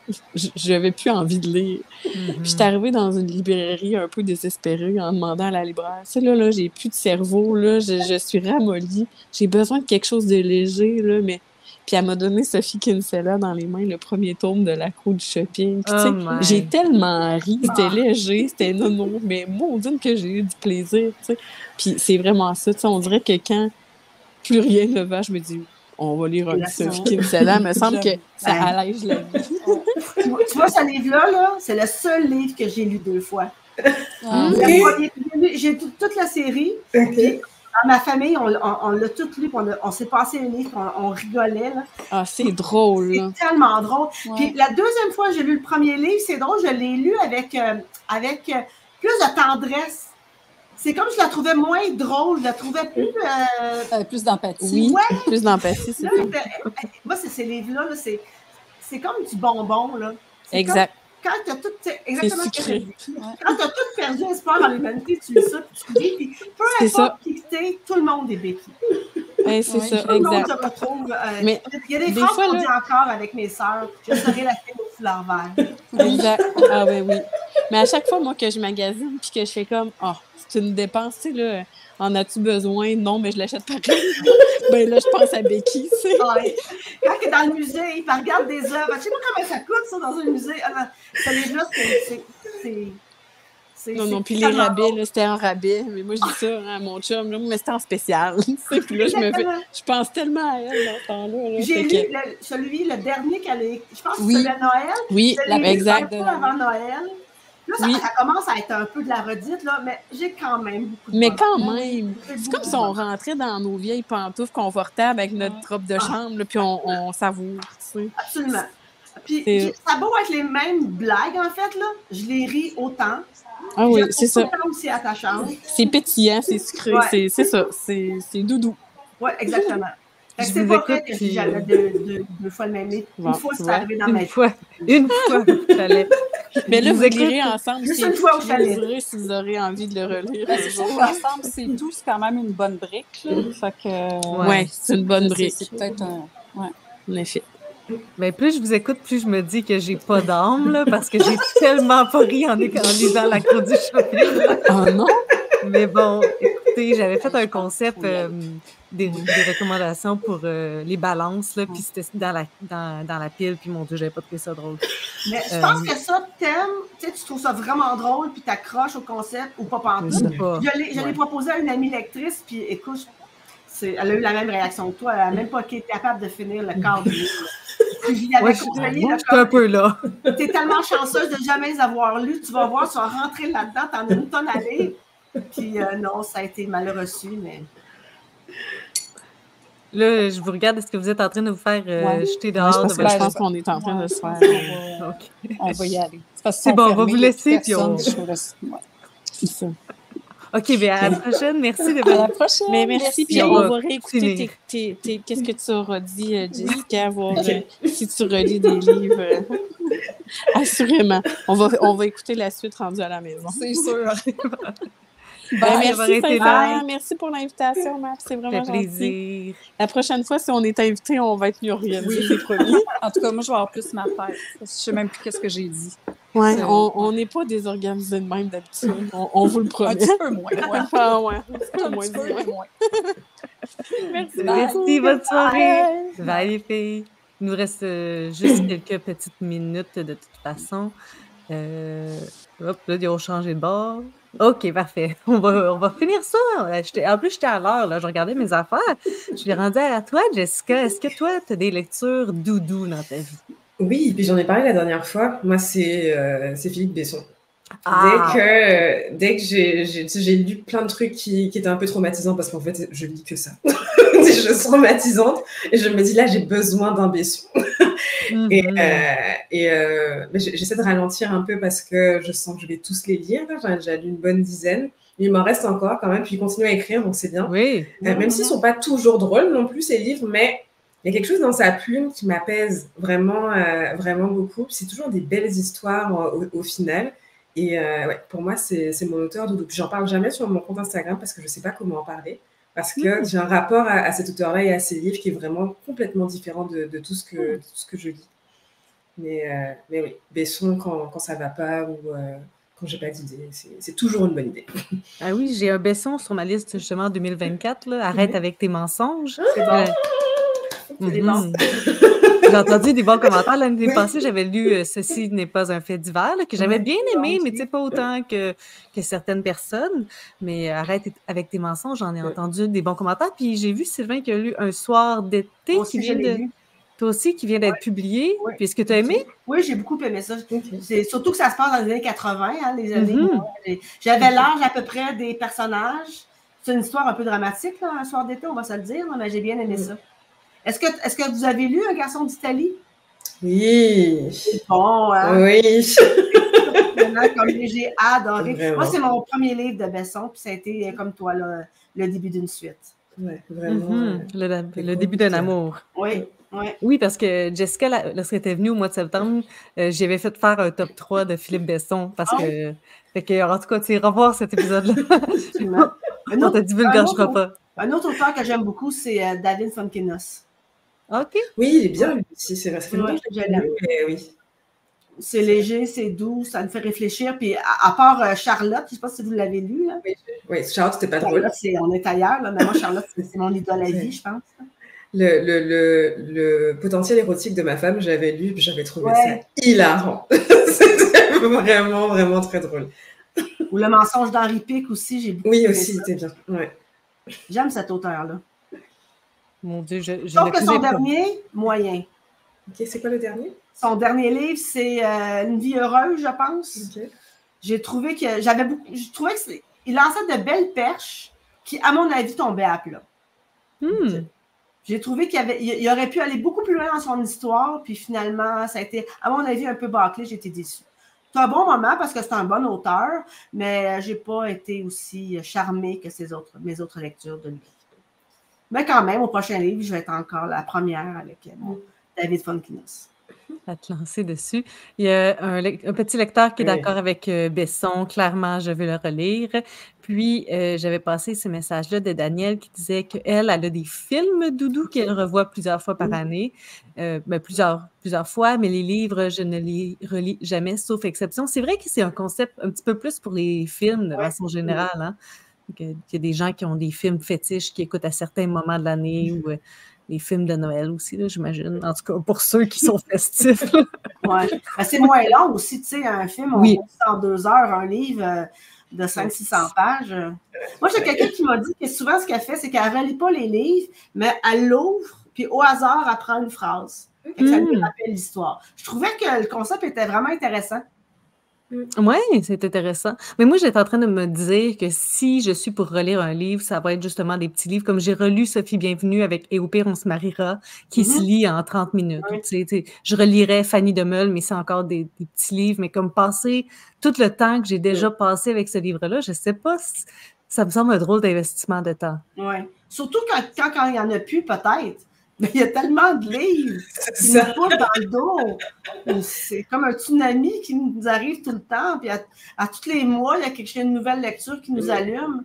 J'avais plus envie de lire. Mhm. Puis j'étais arrivée dans une librairie un peu désespérée en demandant à la libraire, tu sais, là, là, j'ai plus de cerveau, là, je, je suis ramollie, j'ai besoin de quelque chose de léger, là, mais... Puis elle m'a donné Sophie Kinsella dans les mains, le premier tome de la cour du shopping. Puis, tu sais, Oh j'ai tellement ri, c'était léger, c'était nono, mais maudine que j'ai eu du plaisir, tu sais. Puis c'est vraiment ça, tu sais, on dirait que quand plus rien ne va, je me dis, on va lire un Sophie. Kinsella, me semble que ça Ben. allège la vie. tu, vois, tu vois, ce livre-là, là, c'est le seul livre que j'ai lu deux fois. Ah, premier- j'ai toute la série. Ok. Dans ma famille, on, on, on l'a tout lu, on, on s'est passé le livre, on, rigolait. là. Ah, c'est drôle. C'est tellement drôle. ouais. Puis la deuxième fois que j'ai lu le premier livre, c'est drôle, je l'ai lu avec, euh, avec euh, plus de tendresse. C'est comme je la trouvais moins drôle, je la trouvais plus. euh, plus d'empathie. Oui, Ouais. plus d'empathie, c'est moi, c'est ces livres-là, là, c'est, c'est comme du bonbon. Là. Exact. comme quand tu as tout. Exactement ce que dit. Quand tu as tout perdu espoir dans l'humanité, tu lis ça, puis tu lis, puis peu importe qui t'es, tout le monde est béquille. Eh, c'est Ouais, ça, Tout le monde exact. se retrouve. euh, Mais il y a des, des phrases fois, qu'on là- dit encore avec mes sœurs. Je serai la fille au foulard vert. Exact. Ah ben oui. Mais à chaque fois, moi, que je magasine puis que je fais comme, oh, c'est une dépense, tu sais, là, en as-tu besoin? Non, mais je l'achète pareil. ben là, je pense à Becky, tu. Ouais. Quand il est dans le musée, il regarde des œuvres. Je sais pas combien ça coûte, ça, dans un musée. Ah, non, ce livre-là, c'est- c'est- c'est. c'est- Non, c'est non, puis les rabais, là, c'était en rabais. Mais moi, je dis ça hein, à mon chum, là, mais c'était en spécial. tu puis là, je me fais, je pense tellement à elle dans ce temps-là. là, J'ai lu que- le- celui, le dernier qu'elle a écrit. Je pense que Oui. c'est celui de Noël. Oui, la- exact. un peu avant Noël. Là, ça, Oui. ça commence à être un peu de la redite, là, mais j'ai quand même beaucoup de Mais quand même, c'est comme si on rentrait dans nos vieilles pantoufles confortables avec notre robe de chambre, là, puis on, on savoure, tu sais. Absolument. Puis, ça a beau être les mêmes blagues, en fait, là. Je les ris autant. Ah oui, c'est ça. aussi attachantes. C'est pétillant, c'est sucré, Ouais. c'est c'est ça, c'est c'est doudou. Oui, exactement. Que Je C'est vous pas vrai écoute, que puis- j'avais deux, deux, deux fois le même livre. Bon, une fois, c'est arrivé dans ma Une vie. fois, une fois, fallait. Mais là, Je vous vous lirez ensemble. Juste une fois au je chalet. vous si vous aurez envie de le relire. C'est jour. sûr, l'ensemble, c'est tout, c'est quand même une bonne brique. Là. Fait que, Ouais. Ouais, c'est une bonne brique, C'est peut-être un. en effet. Mais plus je vous écoute, plus je me dis que j'ai pas d'âme, là, parce que j'ai tellement pas ri en, lisant la cour du shopping. Oh non! Mais bon, écoutez, j'avais fait un concept, euh, des, des recommandations pour euh, les balances, là, puis c'était dans la, dans, dans la pile, puis mon Dieu, j'avais pas trouvé ça drôle. Mais je Euh, pense que ça, t'aimes, tu sais, tu trouves ça vraiment drôle, puis t'accroches au concept ou pas pas. Je l'ai Ouais. proposé à une amie lectrice, puis écoute, elle a eu la même réaction que toi. Elle n'a même pas été capable de finir le quart du livre. Ouais, je suis un peu là. T'es tellement chanceuse de jamais avoir lus. Tu vas voir, tu vas rentrer là-dedans, t'en as une tonne à lire. Puis euh, non, ça a été mal reçu, mais. Là, je vous regarde, est-ce que vous êtes en train de vous faire euh, Ouais. jeter Ouais, dehors je de pense, votre je pense qu'on est en train de se faire. On va, Ok. on va y aller. C'est bon, on va vous laisser, puis on-. Ouais. C'est ça. OK, bien, à la prochaine. Merci de À la votre... prochaine. Mais merci, puis On on va réécouter qu'est-ce que tu auras dit, euh, Jessica, voir euh, si tu relis des livres. euh, Assurément. On va, on va écouter la suite rendue à la maison. C'est sûr. Ben, Bye, merci, là. Merci pour l'invitation, Matt. C'est vraiment gentil. plaisir. La prochaine fois, si on est invité, on va être mieux organisé, c'est promis. En tout cas, moi, je vais avoir plus ma tête. Je sais même plus qu'est-ce que j'ai dit. Ouais, on n'est pas désorganisé de même d'habitude. On, on vous le Un promet. petit peu moins. Ouais. Ah ouais, un petit peu Un moins petit peu ouais. moins. Merci. Merci, bonne soirée. Bye. Bye les filles. Il nous reste euh, juste quelques petites minutes de toute façon. Euh, hop, là, ils ont changé de bord. OK, parfait. On va, on va finir ça. Euh, En plus, j'étais à l'heure, là. Je regardais mes affaires. Je l'ai rendu à toi, Jessica. Est-ce que toi, tu as des lectures doudou dans ta vie? Oui, puis j'en ai parlé la dernière fois. Moi, c'est euh, c'est Philippe Besson. Ah. Dès que, euh, dès que j'ai lu plein de trucs qui, qui étaient un peu traumatisants, parce qu'en fait, je lis que ça. Des choses traumatisantes. Et je me dis, là, j'ai besoin d'un Besson. Et, Mhm. euh, et euh, j'essaie de ralentir un peu parce que je sens que je vais tous les lire. J'en ai déjà lu une bonne dizaine. Il m'en reste encore quand même, puis il continue à écrire, donc c'est bien. Oui. Euh, même s'ils sont pas toujours drôles non plus, ces livres, mais il y a quelque chose dans sa plume qui m'apaise vraiment, vraiment beaucoup. C'est toujours des belles histoires au, au final. Et ouais, pour moi, c'est mon auteur. Puis j'en parle jamais sur mon compte Instagram parce que je sais pas comment en parler. Parce que j'ai un rapport à, à cet auteur-là et à ses livres qui est vraiment complètement différent de, de tout, ce que, de tout ce que je lis. Mais, euh, mais oui, Besson quand, quand ça va pas ou euh, quand j'ai pas d'idée, c'est toujours une bonne idée. Ah oui, j'ai un Besson sur ma liste justement en 2024. Là. Arrête avec tes mensonges. C'est bon. Bon. J'ai entendu des bons commentaires. L'année passée, j'avais lu euh, Ceci n'est pas un fait divers, là, que j'avais bien aimé, mais tu sais, pas autant que, que certaines personnes. Mais euh, arrête avec tes mensonges, j'en ai entendu des bons commentaires. Puis j'ai vu Sylvain qui a lu Un soir d'été qui vient de. Toi aussi, qui vient d'être publié. Ouais. Puis est-ce que tu as aimé? Oui, j'ai beaucoup aimé ça. C'est surtout que ça se passe dans les années 80, hein, les années. Mhm. j'ai- J'avais l'âge à peu près des personnages. C'est une histoire un peu dramatique, là, un soir d'été, on va se le dire, mais j'ai bien aimé Mhm. ça. Est-ce que, est que vous avez lu Un garçon d'Italie? Oui, Bon, hein? oui. Vraiment, comme j'ai adoré. Vraiment. Moi, c'est mon premier livre de Besson, puis ça a été, comme toi, là, le début d'une suite. Ouais, vraiment. Mhm. euh, Le, début d'un amour. Oui, oui. Oui, parce que Jessica, la- lorsqu'elle était venue au mois de septembre, euh, j'avais fait faire un top 3 de Philippe Besson parce Ah. que. Fait que, en tout cas, tu iras voir cet épisode-là. On autre, te divulgagera un pas. un autre auteur que j'aime beaucoup, c'est euh, David Fonkinos. OK. Oui, il est bien lui aussi, c'est vrai. Ça fait longtemps que je oui. C'est léger, c'est doux, ça me fait réfléchir. Puis à, à part euh, Charlotte, je ne sais pas si vous l'avez lu. Là. Oui, Charlotte, c'était pas drôle. On est ailleurs. Là, mais moi, Charlotte, c'est mon idole à vie, je pense. Le, le, le, le potentiel érotique de ma femme, j'avais lu, j'avais trouvé Ouais. ça hilarant. C'était vraiment, vraiment très drôle. Ou Le mensonge d'Henri Pic aussi, j'ai beaucoup Oui, aussi, c'était bien. Ouais. J'aime cet auteur-là. Mon Dieu, je, je Sauf que son dernier, moyen. Ok, c'est quoi le dernier? Son dernier livre, c'est euh, Une vie heureuse, je pense. Ok. J'ai trouvé que j'avais beaucoup. Je trouvais que c'est- il lançait de belles perches qui, à mon avis, tombaient à plat. Hmm. J'ai trouvé qu'il y avait, il il aurait pu aller beaucoup plus loin dans son histoire, puis finalement, ça a été, à mon avis, un peu bâclé. J'ai été déçue. C'est un bon moment parce que c'est un bon auteur, mais j'ai pas été aussi charmée que ses autres, mes autres lectures de lui. Mais quand même, au prochain livre, je vais être encore la première avec euh, mon David Fonkinos. à te lancer dessus. Il y a un, petit lecteur qui est Oui. d'accord avec euh, Besson. Clairement, je vais le relire. Puis, euh, j'avais passé ce message-là de Danielle qui disait qu'elle, elle a des films doudou qu'elle revoit plusieurs fois par année. Euh, ben, plusieurs, plusieurs fois, mais les livres, je ne les relis jamais, sauf exception. C'est vrai que c'est un concept un petit peu plus pour les films de façon générale. Hein? Qu'il y a des gens qui ont des films fétiches qui écoutent à certains moments de l'année ou euh, les films de Noël aussi, là, j'imagine. En tout cas, pour ceux qui sont festifs. Ouais. Ben, c'est moins long aussi, tu sais, un film, on Oui. lit en deux heures, un livre euh, de 500-600 pages. Moi, j'ai quelqu'un qui m'a dit que souvent, ce qu'elle fait, c'est qu'elle ne relit pas les livres, mais elle l'ouvre, puis au hasard, elle prend une phrase. Que ça lui Mm. rappelle l'histoire. Je trouvais que le concept était vraiment intéressant. Oui, c'est intéressant. Mais moi, j'étais en train de me dire que si je suis pour relire un livre, ça va être justement des petits livres. Comme j'ai relu Sophie Bienvenue avec Et au pire, on se mariera, qui se Mhm. lit en 30 minutes. Oui. Je relirais Fanny de Meul, mais c'est encore des, des petits livres. Mais comme passer tout le temps que j'ai déjà passé avec ce livre-là, je sais pas, si- ça me semble un drôle d'investissement de temps. Ouais. Surtout quand, quand, quand il n'y en a plus, peut-être. Mais il y a tellement de livres qui nous dans le dos. C'est comme un tsunami qui nous arrive tout le temps. Puis à, à tous les mois, il y a quelque chose, une nouvelle lecture qui nous allume.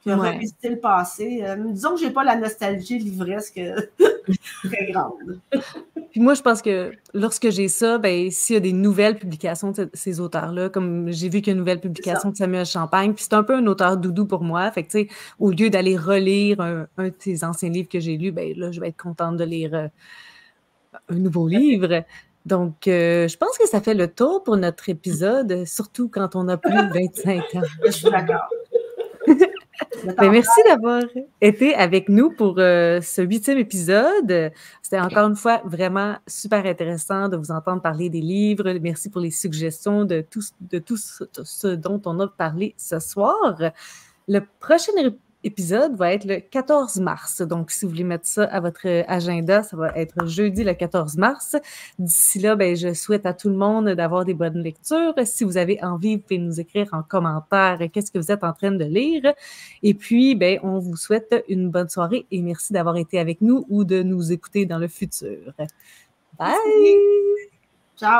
Puis Ouais. revisiter le passé. Euh, disons que je n'ai pas la nostalgie livresque très grande. Puis moi, je pense que lorsque j'ai ça, ben, s'il y a des nouvelles publications de ces auteurs-là, comme j'ai vu qu'il y a une nouvelle publication de Samuel Champagne, puis c'est un peu un auteur doudou pour moi. Fait que, au lieu d'aller relire un, un de ses anciens livres que j'ai lus, ben là, je vais être contente de lire euh, un nouveau livre. Donc, euh, je pense que ça fait le tour pour notre épisode, surtout quand on a plus de 25 ans. Je suis d'accord. Ben, merci d'avoir été avec nous pour euh, ce huitième épisode. C'était encore une fois vraiment super intéressant de vous entendre parler des livres. Merci pour les suggestions de tout, de tout ce, ce dont on a parlé ce soir. Le prochain épisode va être le 14 mars. Donc, si vous voulez mettre ça à votre agenda, ça va être jeudi le 14 mars. D'ici là, ben, je souhaite à tout le monde d'avoir des bonnes lectures. Si vous avez envie, vous pouvez nous écrire en commentaire qu'est-ce que vous êtes en train de lire. Et puis, ben, on vous souhaite une bonne soirée et merci d'avoir été avec nous ou de nous écouter dans le futur. Bye! Ciao!